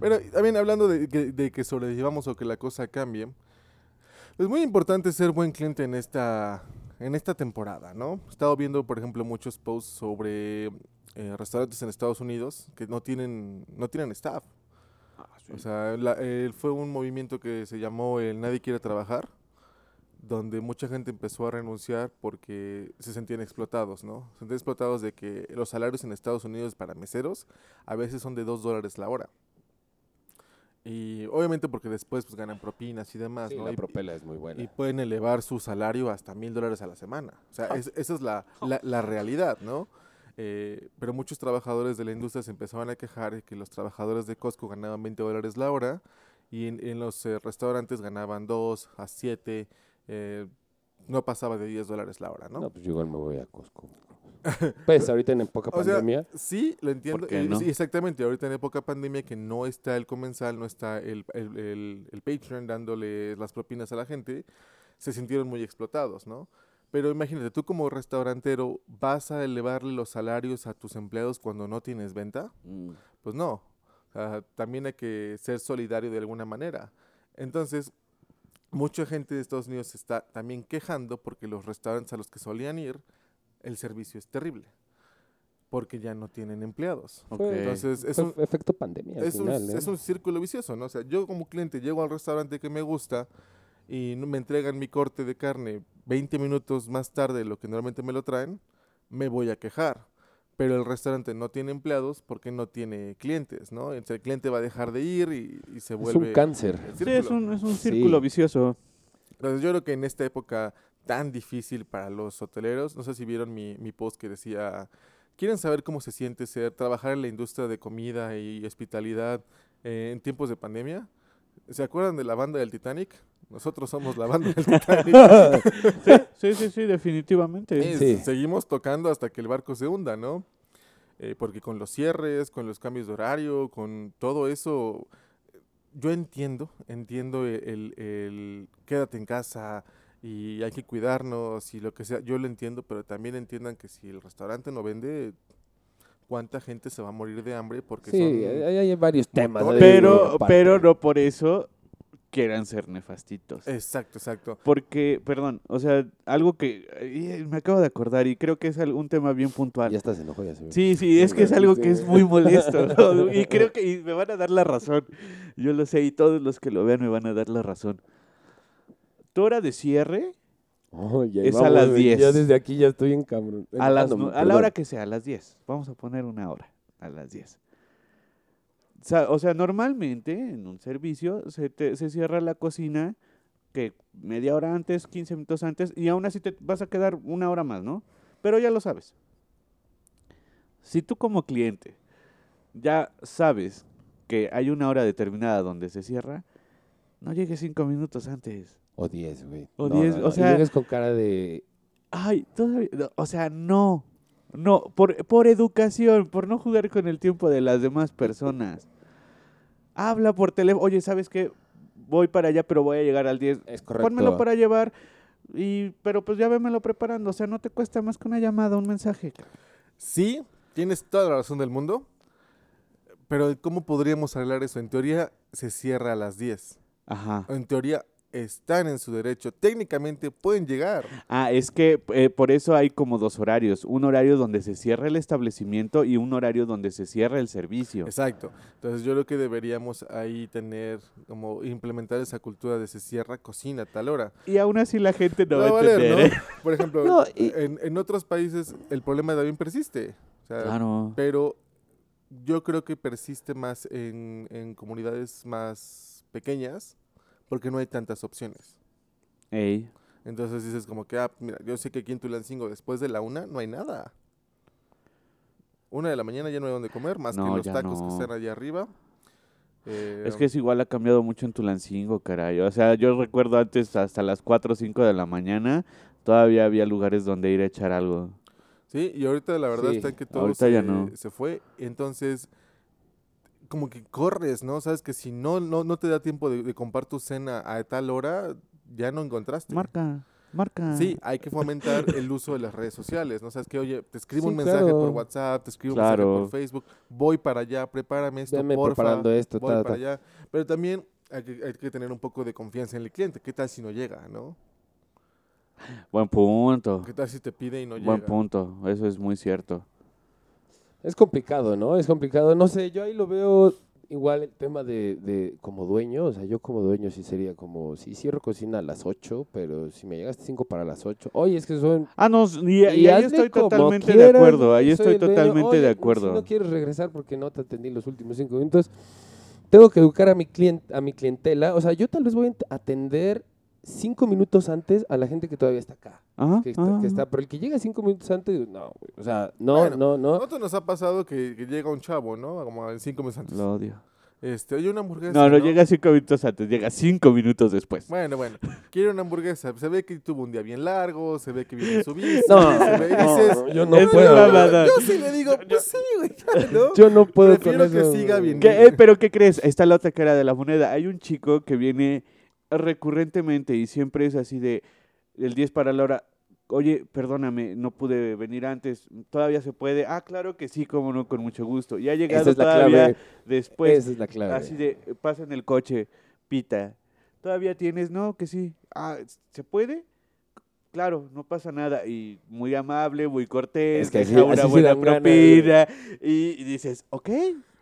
Bueno, y también hablando de que, de que sobrevivamos o que la cosa cambie, es muy importante ser buen cliente en esta, en esta temporada, ¿no? He estado viendo, por ejemplo, muchos posts sobre eh, restaurantes en Estados Unidos que no tienen, no tienen staff. O sea, la- eh, fue un movimiento que se llamó el Nadie quiere trabajar, donde mucha gente empezó a renunciar porque se sentían explotados, ¿no? Se sentían explotados de que los salarios en Estados Unidos para meseros a veces son de 2 dólares la hora. Y obviamente porque después pues ganan propinas y demás, Sí, ¿no? la Y- propela es muy buena. y pueden elevar su salario hasta mil dólares a la semana. O sea, es- esa es la, la- la realidad, ¿no? Eh, pero muchos trabajadores de la industria se empezaban a quejar de que los trabajadores de Costco ganaban 20 dólares la hora y en, en los eh, restaurantes ganaban 2 a 7, eh, no pasaba de 10 dólares la hora, ¿no? No, pues yo igual me voy a Costco. Pues ahorita en época O sea, pandemia. Sí, lo entiendo. qué no? sí, exactamente. Ahorita en época pandemia que no está el comensal, no está el, el, el, el Patreon dándole las propinas a la gente, se sintieron muy explotados, ¿no? Pero imagínate, tú como restaurantero, ¿vas a elevarle los salarios a tus empleados cuando no tienes venta? Mm. Pues no. Sea, también hay que ser solidario de alguna manera. Entonces, mucha gente de Estados Unidos se está también quejando porque los restaurantes a los que solían ir, el servicio es terrible. Porque ya no tienen empleados. Ok. Fue- Entonces, es un, efecto pandemia. al es, un, final, ¿eh? es un círculo vicioso, ¿no? O sea, yo como cliente llego al restaurante que me gusta y me entregan mi corte de carne 20 minutos más tarde de lo que normalmente me lo traen, me voy a quejar. Pero el restaurante no tiene empleados porque no tiene clientes, ¿no? Entonces el cliente va a dejar de ir y, y se Es vuelve... un cáncer. Sí, es un, es un círculo Sí. vicioso. Entonces yo creo que en esta época tan difícil para los hoteleros, no sé si vieron mi, mi post que decía, ¿quieren saber cómo se siente ser, trabajar en la industria de comida y hospitalidad eh, en tiempos de pandemia? ¿Se acuerdan de la banda del Titanic? Nosotros somos la banda del Titanic. Sí, sí, sí, definitivamente. Es- Sí. Seguimos tocando hasta que el barco se hunda, ¿no? Eh, porque con los cierres, con los cambios de horario, con todo eso, yo entiendo, entiendo el, el- el quédate en casa y hay que cuidarnos y lo que sea, yo lo entiendo, pero también entiendan que si el restaurante no vende, ¿cuánta gente se va a morir de hambre? Porque Sí, son... hay, hay varios temas. Pero, pero no por eso quieran ser nefastitos. Exacto, exacto. Porque, perdón, o sea, algo que eh, me acabo de acordar y creo que es un tema bien puntual. Ya estás enojado, ya se. Sí, sí, es que es algo que es muy molesto. ¿no? Y creo que y me van a dar la razón. Yo lo sé y todos los que lo vean me van a dar la razón. Hora de cierre Oh, ya Es a las güey, 10. Yo desde aquí ya estoy en cabrón. a, las, la hora que sea, a las 10. Vamos a poner una hora, a las 10. O sea, o sea, normalmente en un servicio se, te- se cierra la cocina que media hora antes, 15 minutos antes, y aún así te vas a quedar una hora más, ¿no? Pero ya lo sabes. Si tú como cliente ya sabes que hay una hora determinada donde se cierra, no llegues cinco minutos antes. O 10, güey. O No, 10, no, o no, y sea- llegues con cara de... Ay, todavía, no, o sea, no, no, por, por educación, por no jugar con el tiempo de las demás personas. Habla por teléfono, oye, ¿sabes qué? Voy para allá, pero voy a llegar al 10. Es correcto. Pónmelo para llevar, y, pero pues ya vémelo preparando, o sea, no te cuesta más que una llamada, un mensaje. Sí, tienes toda la razón del mundo, pero ¿cómo podríamos arreglar eso? En teoría se cierra a las 10. Ajá. En teoría están en su derecho. Técnicamente pueden llegar. Ah, es que eh, por eso hay como dos horarios, un horario donde se cierra el establecimiento y un horario donde se cierra el servicio. Exacto. Entonces yo creo que deberíamos ahí tener, como implementar esa cultura de se cierra cocina a tal hora. Y aún así la gente no Va va a valer, entender. ¿no? ¿eh? Por ejemplo, No, y- en, en otros países el problema también persiste. O sea, Claro. Pero yo creo que persiste más en, en comunidades más pequeñas porque no hay tantas opciones. Ey. Entonces dices como que, ah, mira, yo sé que aquí en Tulancingo después de la una no hay nada. Una de la mañana ya no hay donde comer, más No, que los tacos que no. están allá arriba. Eh, Es que es igual, ha cambiado mucho en Tulancingo, caray. O sea, yo recuerdo antes hasta las 4 o 5 de la mañana, todavía había lugares donde ir a echar algo. Sí, y ahorita la verdad Sí, está que todo no. se fue. Entonces, como que corres, ¿no? Sabes que si no, no, no te da tiempo de, de comprar tu cena a tal hora, ya no encontraste. Marca, marca. Sí, hay que fomentar el uso de las redes sociales, ¿no? Sabes que, oye, te escribo Sí, un mensaje por. WhatsApp, te escribo un mensaje por. Facebook, voy para allá, prepárame esto, Veme porfa, preparando esto, voy ta, para allá. Pero también hay que, hay que tener un poco de confianza en el cliente. ¿Qué tal si no llega, no? Buen punto. ¿Qué tal si te pide y no Buen llega? punto. Eso es muy cierto. Es complicado, ¿no? Es complicado. No sé, yo ahí lo veo igual el tema de, de como dueño. O sea, yo como dueño sí sería como, si cierro cocina a las 8, pero si me llegaste 5 para las 8. Oye, es que son... Ah, no, y, y ahí estoy totalmente de acuerdo. Ahí estoy totalmente Oye, de Si acuerdo. no quieres regresar porque no te atendí los últimos 5 minutos, tengo que educar a mi, cliente, a mi clientela. O sea, yo tal vez voy a atender 5 minutos antes a la gente que todavía está acá. Ajá, Que está, ajá. que está, pero el que llega 5 minutos antes, no, güey, o sea, no, Bueno, no, ¿A no. nosotros nos ha pasado que, que llega un chavo, ¿no? Como cinco meses antes. Lo odio. Este, oye, una hamburguesa. No, no llega cinco minutos antes, llega cinco minutos después. Bueno, bueno, quiere una hamburguesa. Se ve que tuvo un día bien largo, se ve que viene en su bici. No, se ve, no, dices, no, yo no puedo. güey. mamada. Yo sí le digo, pues sí, güey, ya, ¿no? Yo no puedo con Prefiero que eso. siga güey. bien. ¿Qué- eh, pero ¿qué crees? Está la otra cara de la moneda. Hay un chico que viene recurrentemente y siempre es así de el 10 para la hora. Oye, perdóname, no pude venir antes. ¿Todavía se puede? Ah, claro que sí, como no, con mucho gusto. Y ha llegado es la todavía después. Esa es la clave. Así de, pasa en el coche, pita. ¿Todavía tienes? No, que sí. Ah, ¿se puede? Claro, no pasa nada. Y muy amable, muy cortés, Es que así- deja una buena propina. y, y dices, ok,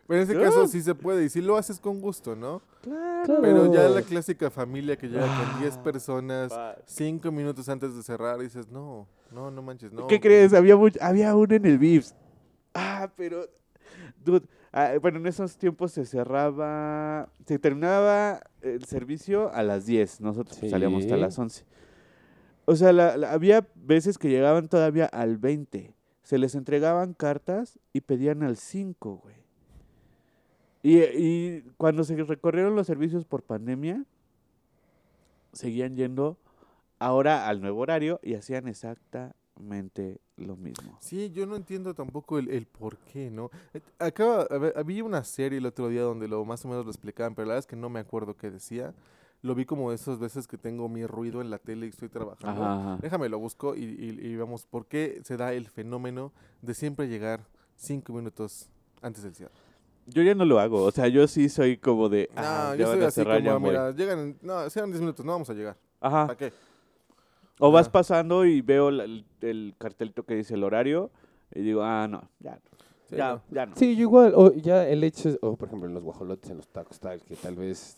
Pero en ese caso sí se puede y sí lo haces con gusto, ¿no? claro. Claro. Pero ya la clásica familia que llega con 10 Ah, personas, va. cinco minutos antes de cerrar, dices, no, no, no manches, no. ¿Qué crees? Había, había uno en el VIPS. Ah, pero... Dude, ah, bueno, en esos tiempos se cerraba... Se terminaba el servicio a las 10. Nosotros pues, salíamos hasta las 11. O sea, la- la- había veces que llegaban todavía al 20. Se les entregaban cartas y pedían al 5, güey. Y, y cuando se recorrieron los servicios por pandemia, seguían yendo ahora al nuevo horario y hacían exactamente lo mismo. Sí, yo no entiendo tampoco el, el por qué, ¿no? Eh, Acaba, había una serie el otro día donde lo más o menos lo explicaban, pero la verdad es que no me acuerdo qué decía. Lo vi como esas veces que tengo mi ruido en la tele y estoy trabajando. Ajá, ajá. Déjame lo busco y, y, y vemos por qué se da el fenómeno de siempre llegar cinco minutos antes del cierre. Yo ya no lo hago, o sea, yo sí soy como de, No, ah, yo ya soy así cerrar, como, voy". mira, llegan, no, sean 10 minutos, no vamos a llegar. Ajá. ¿Para qué? O vas Ajá. pasando y veo la- el, el cartelito que dice el horario y digo, ah, no, ya, no, Sí, ya, no. ya no. Sí, yo igual, o ya el hecho, es- o por ejemplo en los guajolotes, en los tacos tal, que tal vez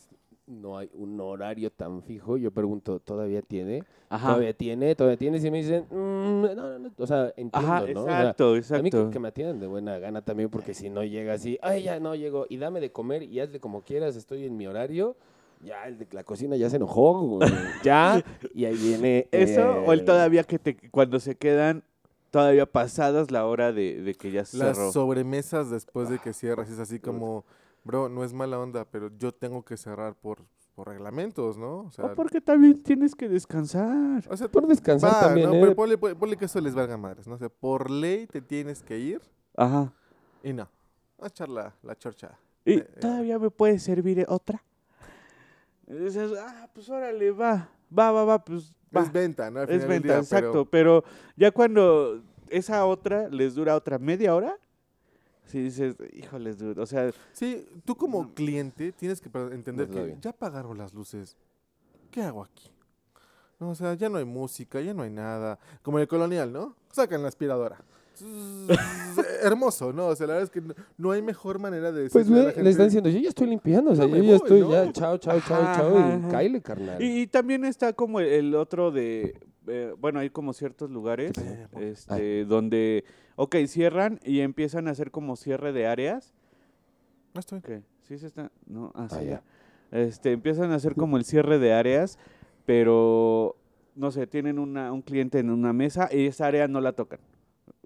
no hay un horario tan fijo, yo pregunto, ¿todavía tiene? Ajá, ¿Todavía tiene? ¿Todavía tiene? Y si me dicen, "Mm, no, no, no", o sea, entiendo, Ajá, ¿no? O sea, exacto, a mí exacto. que, me atiendan de buena gana también, porque si no llega así, ay, ya no llego, y dame de comer y hazle como quieras, estoy en mi horario, ya el de la cocina ya se enojó, güey, ya, y ahí viene... Eso o el eh, todavía que te, cuando se quedan todavía pasadas la hora de, de que ya se Las cerró. sobremesas después de que cierras es así como, bro, no es mala onda, pero yo tengo que cerrar por, por reglamentos, ¿no? O sea, O porque también tienes que descansar. o sea, Por descansar va, también, ¿no? ¿eh? Pero ponle, ponle- ponle que eso les valga madres, ¿no? O sea, por ley te tienes que ir Ajá. y no. Vamos a echar la, la chorcha. ¿Y Eh, eh. todavía me puede servir otra? Y dices, ah, pues órale, va, va, va, va, pues va. Es venta, ¿no? Al Es final venta, día, exacto. Pero ya cuando esa otra les dura otra media hora, si dices, híjoles, dude, o sea, Sí, tú como cliente tienes que entender Pues, que bien. ya apagaron las luces. ¿Qué hago aquí? No, o sea, ya no hay música, ya no hay nada. Como en el colonial, ¿no? Sacan la aspiradora. Hermoso, ¿no? O sea, la verdad es que no, no hay mejor manera de Pues decirle a güey, la gente, le están diciendo, yo ya estoy limpiando, o sea, No yo ya voy, estoy, ¿no? ya, chao, chao, chao, Ajá, chao, ajá, y ajá. cáile, carnal. Y, y también está como el otro de, eh, bueno, hay como ciertos lugares este, donde, ok, cierran y empiezan a hacer como cierre de áreas. No estoy. ¿Qué? ¿Sí se está? No, ah, sí, Ah, ya. ya. Este, empiezan a hacer como el cierre de áreas, pero no sé, tienen una, un cliente en una mesa y esa área no la tocan.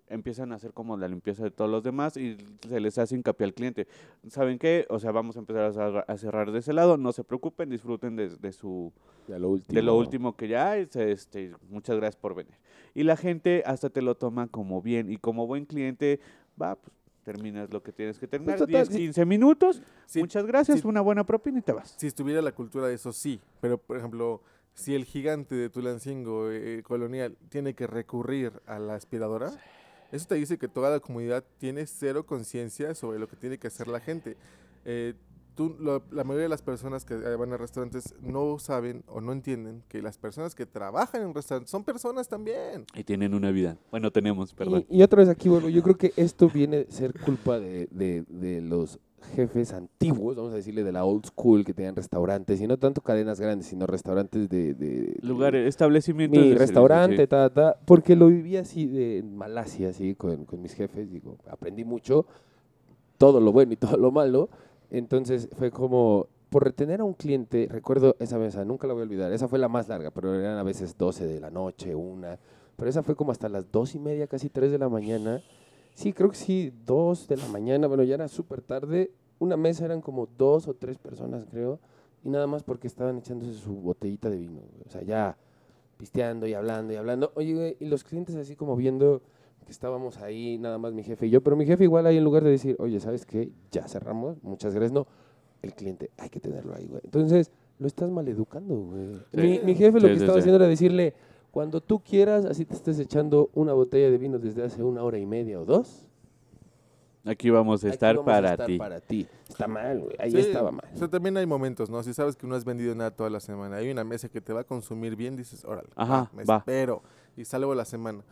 Empiezan a hacer como la limpieza de todos los demás y se les hace hincapié al cliente. ¿Saben qué? O sea, vamos a empezar a cerrar- de ese lado. No se preocupen, disfruten de, de su, Ya lo último. de lo último que ya hay. se- Este, muchas gracias por venir. Y la gente hasta te lo toma como bien. Y como buen cliente, va, pues terminas lo que tienes que terminar. total, 10, sí. 15 minutos. Sí, muchas gracias, sí. una buena propina y te vas. Si estuviera la cultura de eso, sí. Pero, por ejemplo, si el gigante de Tulancingo eh, colonial tiene que recurrir a la aspiradora, eso te dice que toda la comunidad tiene cero conciencia sobre lo que tiene que hacer la gente. Eh, tú, lo- la mayoría de las personas que eh, van a restaurantes no saben o no entienden que las personas que trabajan en restaurantes son personas también. Y tienen una vida. Bueno, tenemos, perdón. Y, y otra vez aquí vuelvo, yo creo que esto viene a ser culpa de, de- de los jefes antiguos, vamos a decirle de la old school, que tenían restaurantes, y no tanto cadenas grandes, sino restaurantes de... de Lugares, establecimientos. Mi de servicio, restaurante, sí. ta, ta, porque lo viví así de en Malasia, así, con, con mis jefes, digo, aprendí mucho, todo lo bueno y todo lo malo, entonces fue como, por retener a un cliente, recuerdo esa mesa, nunca la voy a olvidar, esa fue la más larga, pero eran a veces 12 de la noche, una, pero esa fue como hasta las dos y media, casi 3 de la mañana, sí, creo que sí, 2 de la mañana, bueno, ya era súper tarde, una mesa eran como dos o tres personas, creo, y nada más porque estaban echándose su botellita de vino, o sea, ya pisteando y hablando y hablando. Oye, güey, y los clientes así como viendo que estábamos ahí, nada más mi jefe y yo, pero mi jefe igual ahí en lugar de decir, oye, ¿sabes qué? Ya cerramos, muchas gracias, no. El cliente, hay que tenerlo ahí, güey. Entonces, lo estás maleducando, güey. Mi, mi jefe lo que sí, estaba haciendo era decirle, cuando tú quieras, así te estés echando una botella de vino desde hace una hora y media o dos. Aquí vamos a aquí estar vamos a para estar ti. para ti. Está mal, güey. Ahí Sí, estaba mal. O sea, también hay momentos, ¿no? Si sabes que no has vendido nada toda la semana, hay una mesa que te va a consumir bien, dices, órale, Ajá, me va. espero y salgo la semana.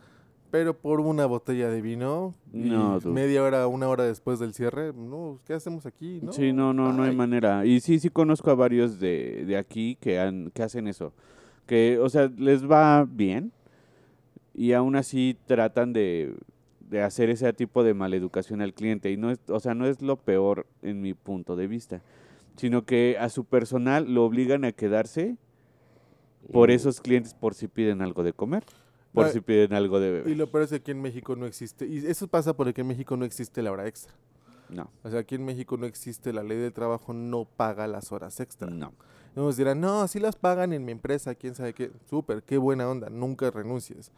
Pero por una botella de vino y No, dude. media hora, una hora después del cierre, no, ¿qué hacemos aquí? No, Sí, no, no, no hay Ay. manera. Y sí, sí conozco a varios de, de aquí que, han, que hacen eso. Que, o sea, les va bien y aún así tratan de, de hacer ese tipo de maleducación al cliente. Y no es, o sea, no es lo peor en mi punto de vista, sino que a su personal lo obligan a quedarse por Y- esos clientes por si piden algo de comer, por si piden algo de Y beber. lo peor es que aquí en México no existe, y eso pasa porque en México no existe la hora extra. No, O sea, aquí en México no existe la ley del trabajo, no paga las horas extra. no. Nos dirán, no, sí las pagan en mi empresa, quién sabe qué. Súper, qué buena onda, nunca renuncies.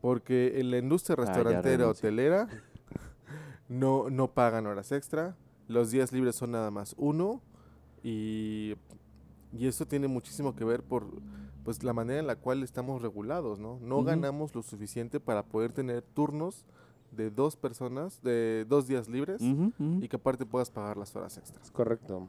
Porque en la industria Ah, restaurantera, renuncié. hotelera, no, no pagan horas extra. Los días libres son nada más uno. Y, y eso tiene muchísimo que ver por pues la manera en la cual estamos regulados, ¿no? No ganamos lo suficiente para poder tener turnos de dos personas, de dos días libres, y que aparte puedas pagar las horas extras. Correcto.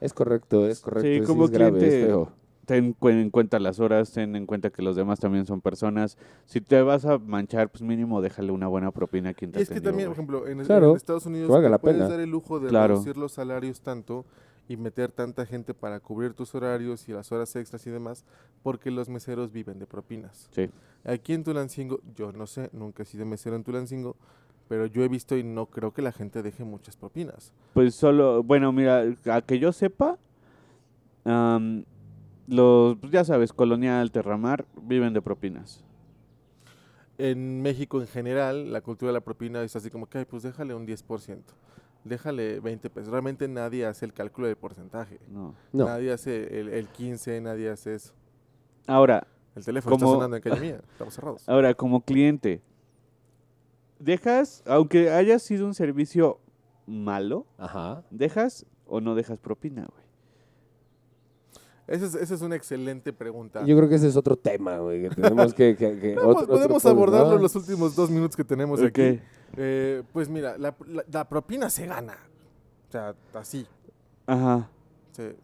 Es correcto, es correcto. Sí, sí como es grave, cliente, es feo. ten en cuenta las horas, ten en cuenta que los demás también son personas. Si te vas a manchar, pues mínimo déjale una buena propina a quien te Y es que también, por güey. ejemplo, en, Claro, en Estados Unidos valga la puedes pena. dar el lujo de Claro. reducir los salarios tanto y meter tanta gente para cubrir tus horarios y las horas extras y demás, porque los meseros viven de propinas. Sí. Aquí en Tulancingo, yo no sé, nunca he sido mesero en Tulancingo, pero yo he visto y no creo que la gente deje muchas propinas. Pues solo, bueno, mira, a que yo sepa, am, los, pues ya sabes, Colonial, Terramar, viven de propinas. En México en general, la cultura de la propina es así como que, "Ay, pues déjale un 10%, déjale 20 pesos. Realmente nadie hace el cálculo del porcentaje. No. No. Nadie hace el, el 15, nadie hace eso. Ahora, El teléfono está Como- sonando en calle mía, estamos cerrados. ahora, como cliente, ¿dejas, aunque haya sido un servicio malo, Ajá. ¿dejas o no dejas propina, güey? Esa es, esa es una excelente pregunta. Yo creo que ese es otro tema, güey, que tenemos que... que- que Podemos, otro- otro podemos podcast, abordarlo ¿no? en los últimos dos minutos que tenemos Ok. aquí. Eh, pues mira, la, la- la propina se gana. O sea, así. Ajá. se-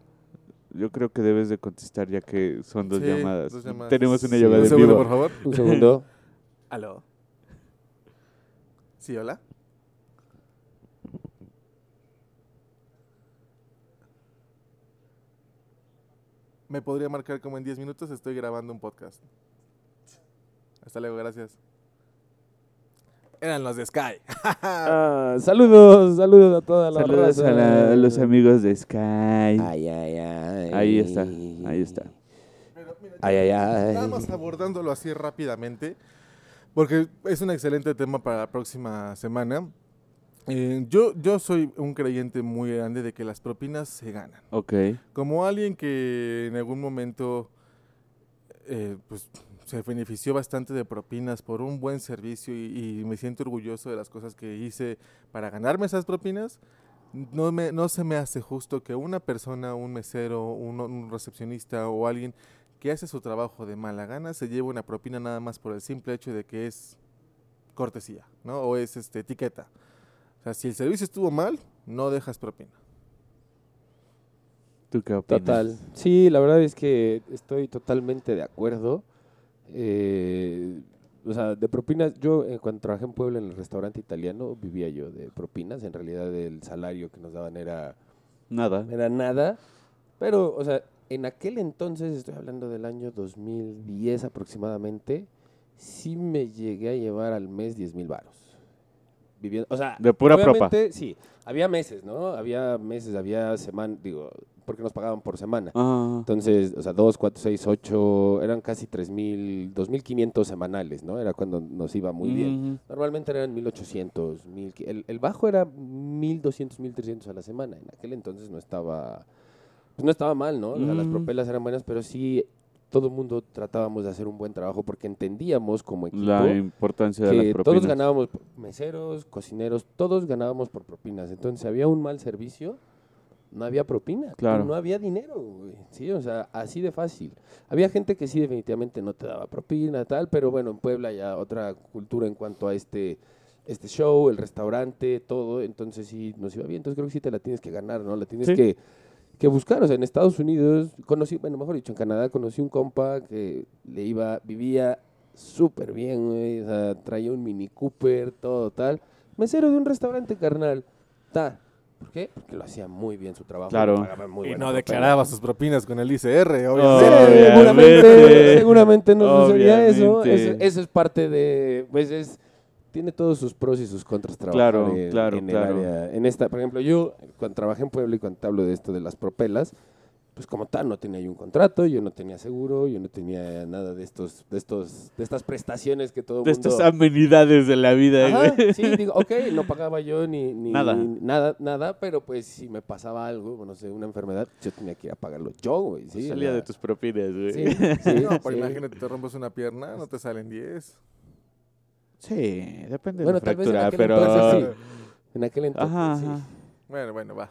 Yo creo que debes de contestar ya que son dos Sí, llamadas. dos llamadas. Tenemos una Sí. llamada Un en segundo, vivo. por favor. Un segundo. Aló. Sí, hola. Me podría marcar como en 10 minutos, estoy grabando un podcast. Hasta luego, gracias. Eran los de Sky. Ah, saludos, saludos a toda la Saludos raza. a, la- los amigos de Sky. Ay, ay, ay. Ahí está, ahí está. Pero mira, Ay, ay, ay. Nada más abordándolo así rápidamente, porque es un excelente tema para la próxima semana. Eh, yo, yo soy un creyente muy grande de que las propinas se ganan. Ok. Como alguien que en algún momento eh, pues, se benefició bastante de propinas por un buen servicio y, y me siento orgulloso de las cosas que hice para ganarme esas propinas, no, me, no se me hace justo que una persona, un mesero, un, un recepcionista o alguien que hace su trabajo de mala gana se lleve una propina nada más por el simple hecho de que es cortesía, ¿no? O es este, etiqueta. O sea, si el servicio estuvo mal, no dejas propina. ¿Tú qué opinas? Total. Sí, la verdad es que estoy totalmente de acuerdo. Eh, o sea, de propinas, yo eh, cuando trabajé en Puebla en el restaurante italiano, vivía yo de propinas. En realidad el salario que nos daban era, Nada. era nada. Pero, o sea, en aquel entonces, estoy hablando del año 2010 aproximadamente, sí me llegué a llevar al mes 10 mil varos. Viviendo, o sea, De pura propa. sí, había meses, ¿no? Había meses, había semanas, digo, porque nos pagaban por semana. Ah, Entonces, o sea, 2, 4, 6, 8, eran casi 3.000, 2.500 semanales, ¿no? Era cuando nos iba muy bien. Normalmente eran 1.800, 1.000, el, el bajo era 1.200, 1.300 a la semana. En aquel entonces no estaba, pues no estaba mal, ¿no? O sea, las Mm. propelas eran buenas, pero sí todo el mundo tratábamos de hacer un buen trabajo porque entendíamos como equipo La importancia de las propinas. todos ganábamos, por- meseros, cocineros, todos ganábamos por propinas. Entonces, si había un mal servicio, no había propina. Claro. No había dinero, güey. Sí, o sea, así de fácil. Había gente que sí definitivamente no te daba propina, tal, pero bueno, en Puebla ya otra cultura en cuanto a este este show, el restaurante, todo, entonces sí nos iba bien. Entonces creo que sí te la tienes que ganar, ¿no? La tienes Sí. que, que buscar. O sea, en Estados Unidos conocí, bueno, mejor dicho, en Canadá conocí un compa que le iba, vivía súper bien, güey. O sea, traía un Mini Cooper, todo tal. Mesero de un restaurante, carnal. Ta. ¿Por qué? Porque lo hacía muy bien su trabajo. Claro. muy y buena no propina. declaraba sus propinas con el ICR, Sí, obviamente. seguramente, seguramente no sucedía eso. Eso. Eso es parte de, pues es, tiene todos sus pros y sus contras trabajar Claro, en, claro, en el claro. área. En esta, por ejemplo, yo cuando trabajé en Puebla y cuando te hablo de esto de las propelas, pues como tal no tenía yo un contrato, yo no tenía seguro, yo no tenía nada de estos, de estos, de estas prestaciones que todo De mundo. estas amenidades de la vida, Ajá, güey. sí, digo, ok, no pagaba yo ni, ni- Nada. ni nada, nada, pero pues si me pasaba algo, no sé, una enfermedad, yo tenía que ir a pagarlo yo, güey. Sí, Salía o de tus propinas, güey. Sí, sí, No, pero sí. imagínate, te rompes una pierna, no te salen 10. Sí, depende Bueno, de tal la vez en fractura, aquel pero... entonces sí. En aquel entonces, Ajá, sí. ajá. Bueno, bueno, va.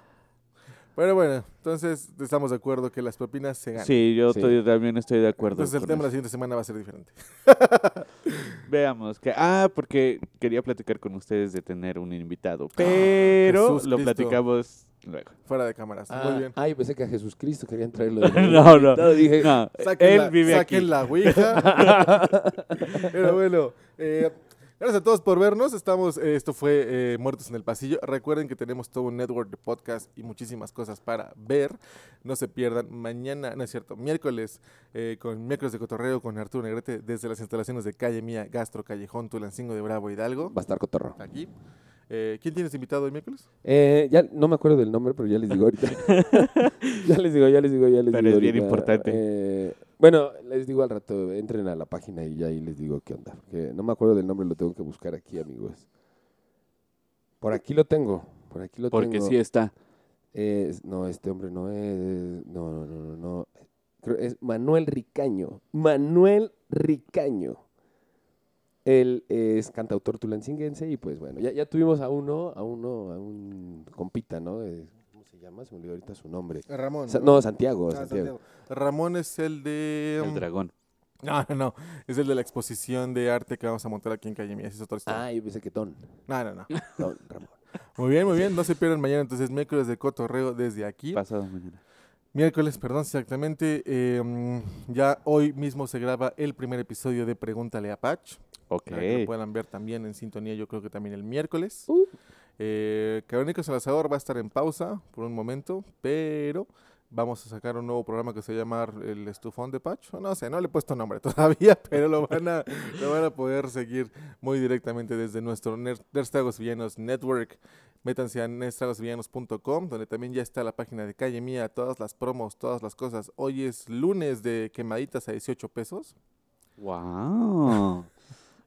Pero bueno, entonces estamos de acuerdo que las propinas se ganan. Sí, yo Sí. estoy- también estoy de acuerdo. Entonces el tema la eso. siguiente semana va a ser diferente. Veamos que ah, porque quería platicar con ustedes de tener un invitado, pero Ah, Jesús lo Cristo. platicamos luego. Fuera de cámaras. Ah, Muy bien. yo pensé que a Jesús Cristo querían traerlo. de no, no, invitado, Dije, no, Saquen, él la, vive saquen aquí. la ouija. Pero bueno, eh, gracias a todos por vernos. Estamos, eh, esto fue eh, Muertos en el Pasillo. Recuerden que tenemos todo un network de podcast y muchísimas cosas para ver. No se pierdan mañana, no es cierto, miércoles, eh, con miércoles de cotorreo con Arturo Negrete desde las instalaciones de Calle Mía, Gastro, Callejón, Tulancingo de Bravo, Hidalgo. Va a estar cotorro. Aquí. Eh, ¿Quién tienes invitado el miércoles? Eh, ya no me acuerdo del nombre, pero ya les digo ahorita. ya les digo, ya les digo, ya les Pero digo. es bien ahorita. importante. Eh, bueno, les digo al rato, entren a la página y ya ahí les digo qué onda. porque no me acuerdo del nombre, lo tengo que buscar aquí, amigos. Por aquí lo tengo, por aquí lo Porque tengo. sí está. Es- no, este hombre no es. No, no, no, no. no. Creo es Manuel Ricaño. Manuel Ricaño. Él es cantautor tulancinguense y pues bueno, ya, ya tuvimos a uno, a uno, a un compita, ¿no? Eh, ¿Cómo se llama? Se me olvidó ahorita su nombre. Ramón. Sa- no, Santiago, Ah, Santiago. Ramón es el de... El dragón. No, no, no. Es el de la exposición de arte que vamos a montar aquí en Calle Mía. Es otra historia. Ah, yo pensé que Ton. No, no, no. Ton, Ramón. Muy bien, muy bien. No se pierdan mañana, entonces, miércoles de cotorreo desde aquí. Pasado mañana. Miércoles, perdón, exactamente. Eh, mm, ya hoy mismo se graba el primer episodio de Pregúntale a Patch. Ok. Para que lo puedan ver también en sintonía, yo creo que también el miércoles. Uh. Eh, Carónico Salazador va a estar en pausa por un momento, pero vamos a sacar un nuevo programa que se llama El Estufón de Pacho. No sé, no le he puesto nombre todavía, pero lo van a, lo van a poder seguir muy directamente desde nuestro Ner- Nerds Tragos Villanos Network. Métanse a nerdstragosvillanos.com, donde también ya está la página de Calle Mía, todas las promos, todas las cosas. Hoy es lunes de quemaditas a 18 pesos. ¡Wow!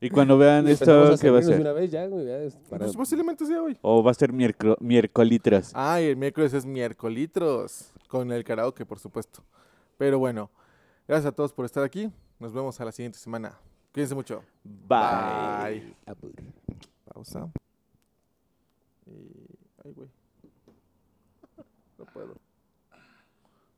Y cuando vean esto, ¿qué va a ser? una vez ya, güey, ya es para- Pues posiblemente sea hoy. ¿O va a ser miércol- miércolitras? Ah, y el miércoles es miércolitros, con el karaoke, por supuesto. Pero bueno, gracias a todos por estar aquí. Nos vemos a la siguiente semana. Cuídense mucho. Bye. Bye. Abur. Pausa. Y... Ay, güey. No puedo.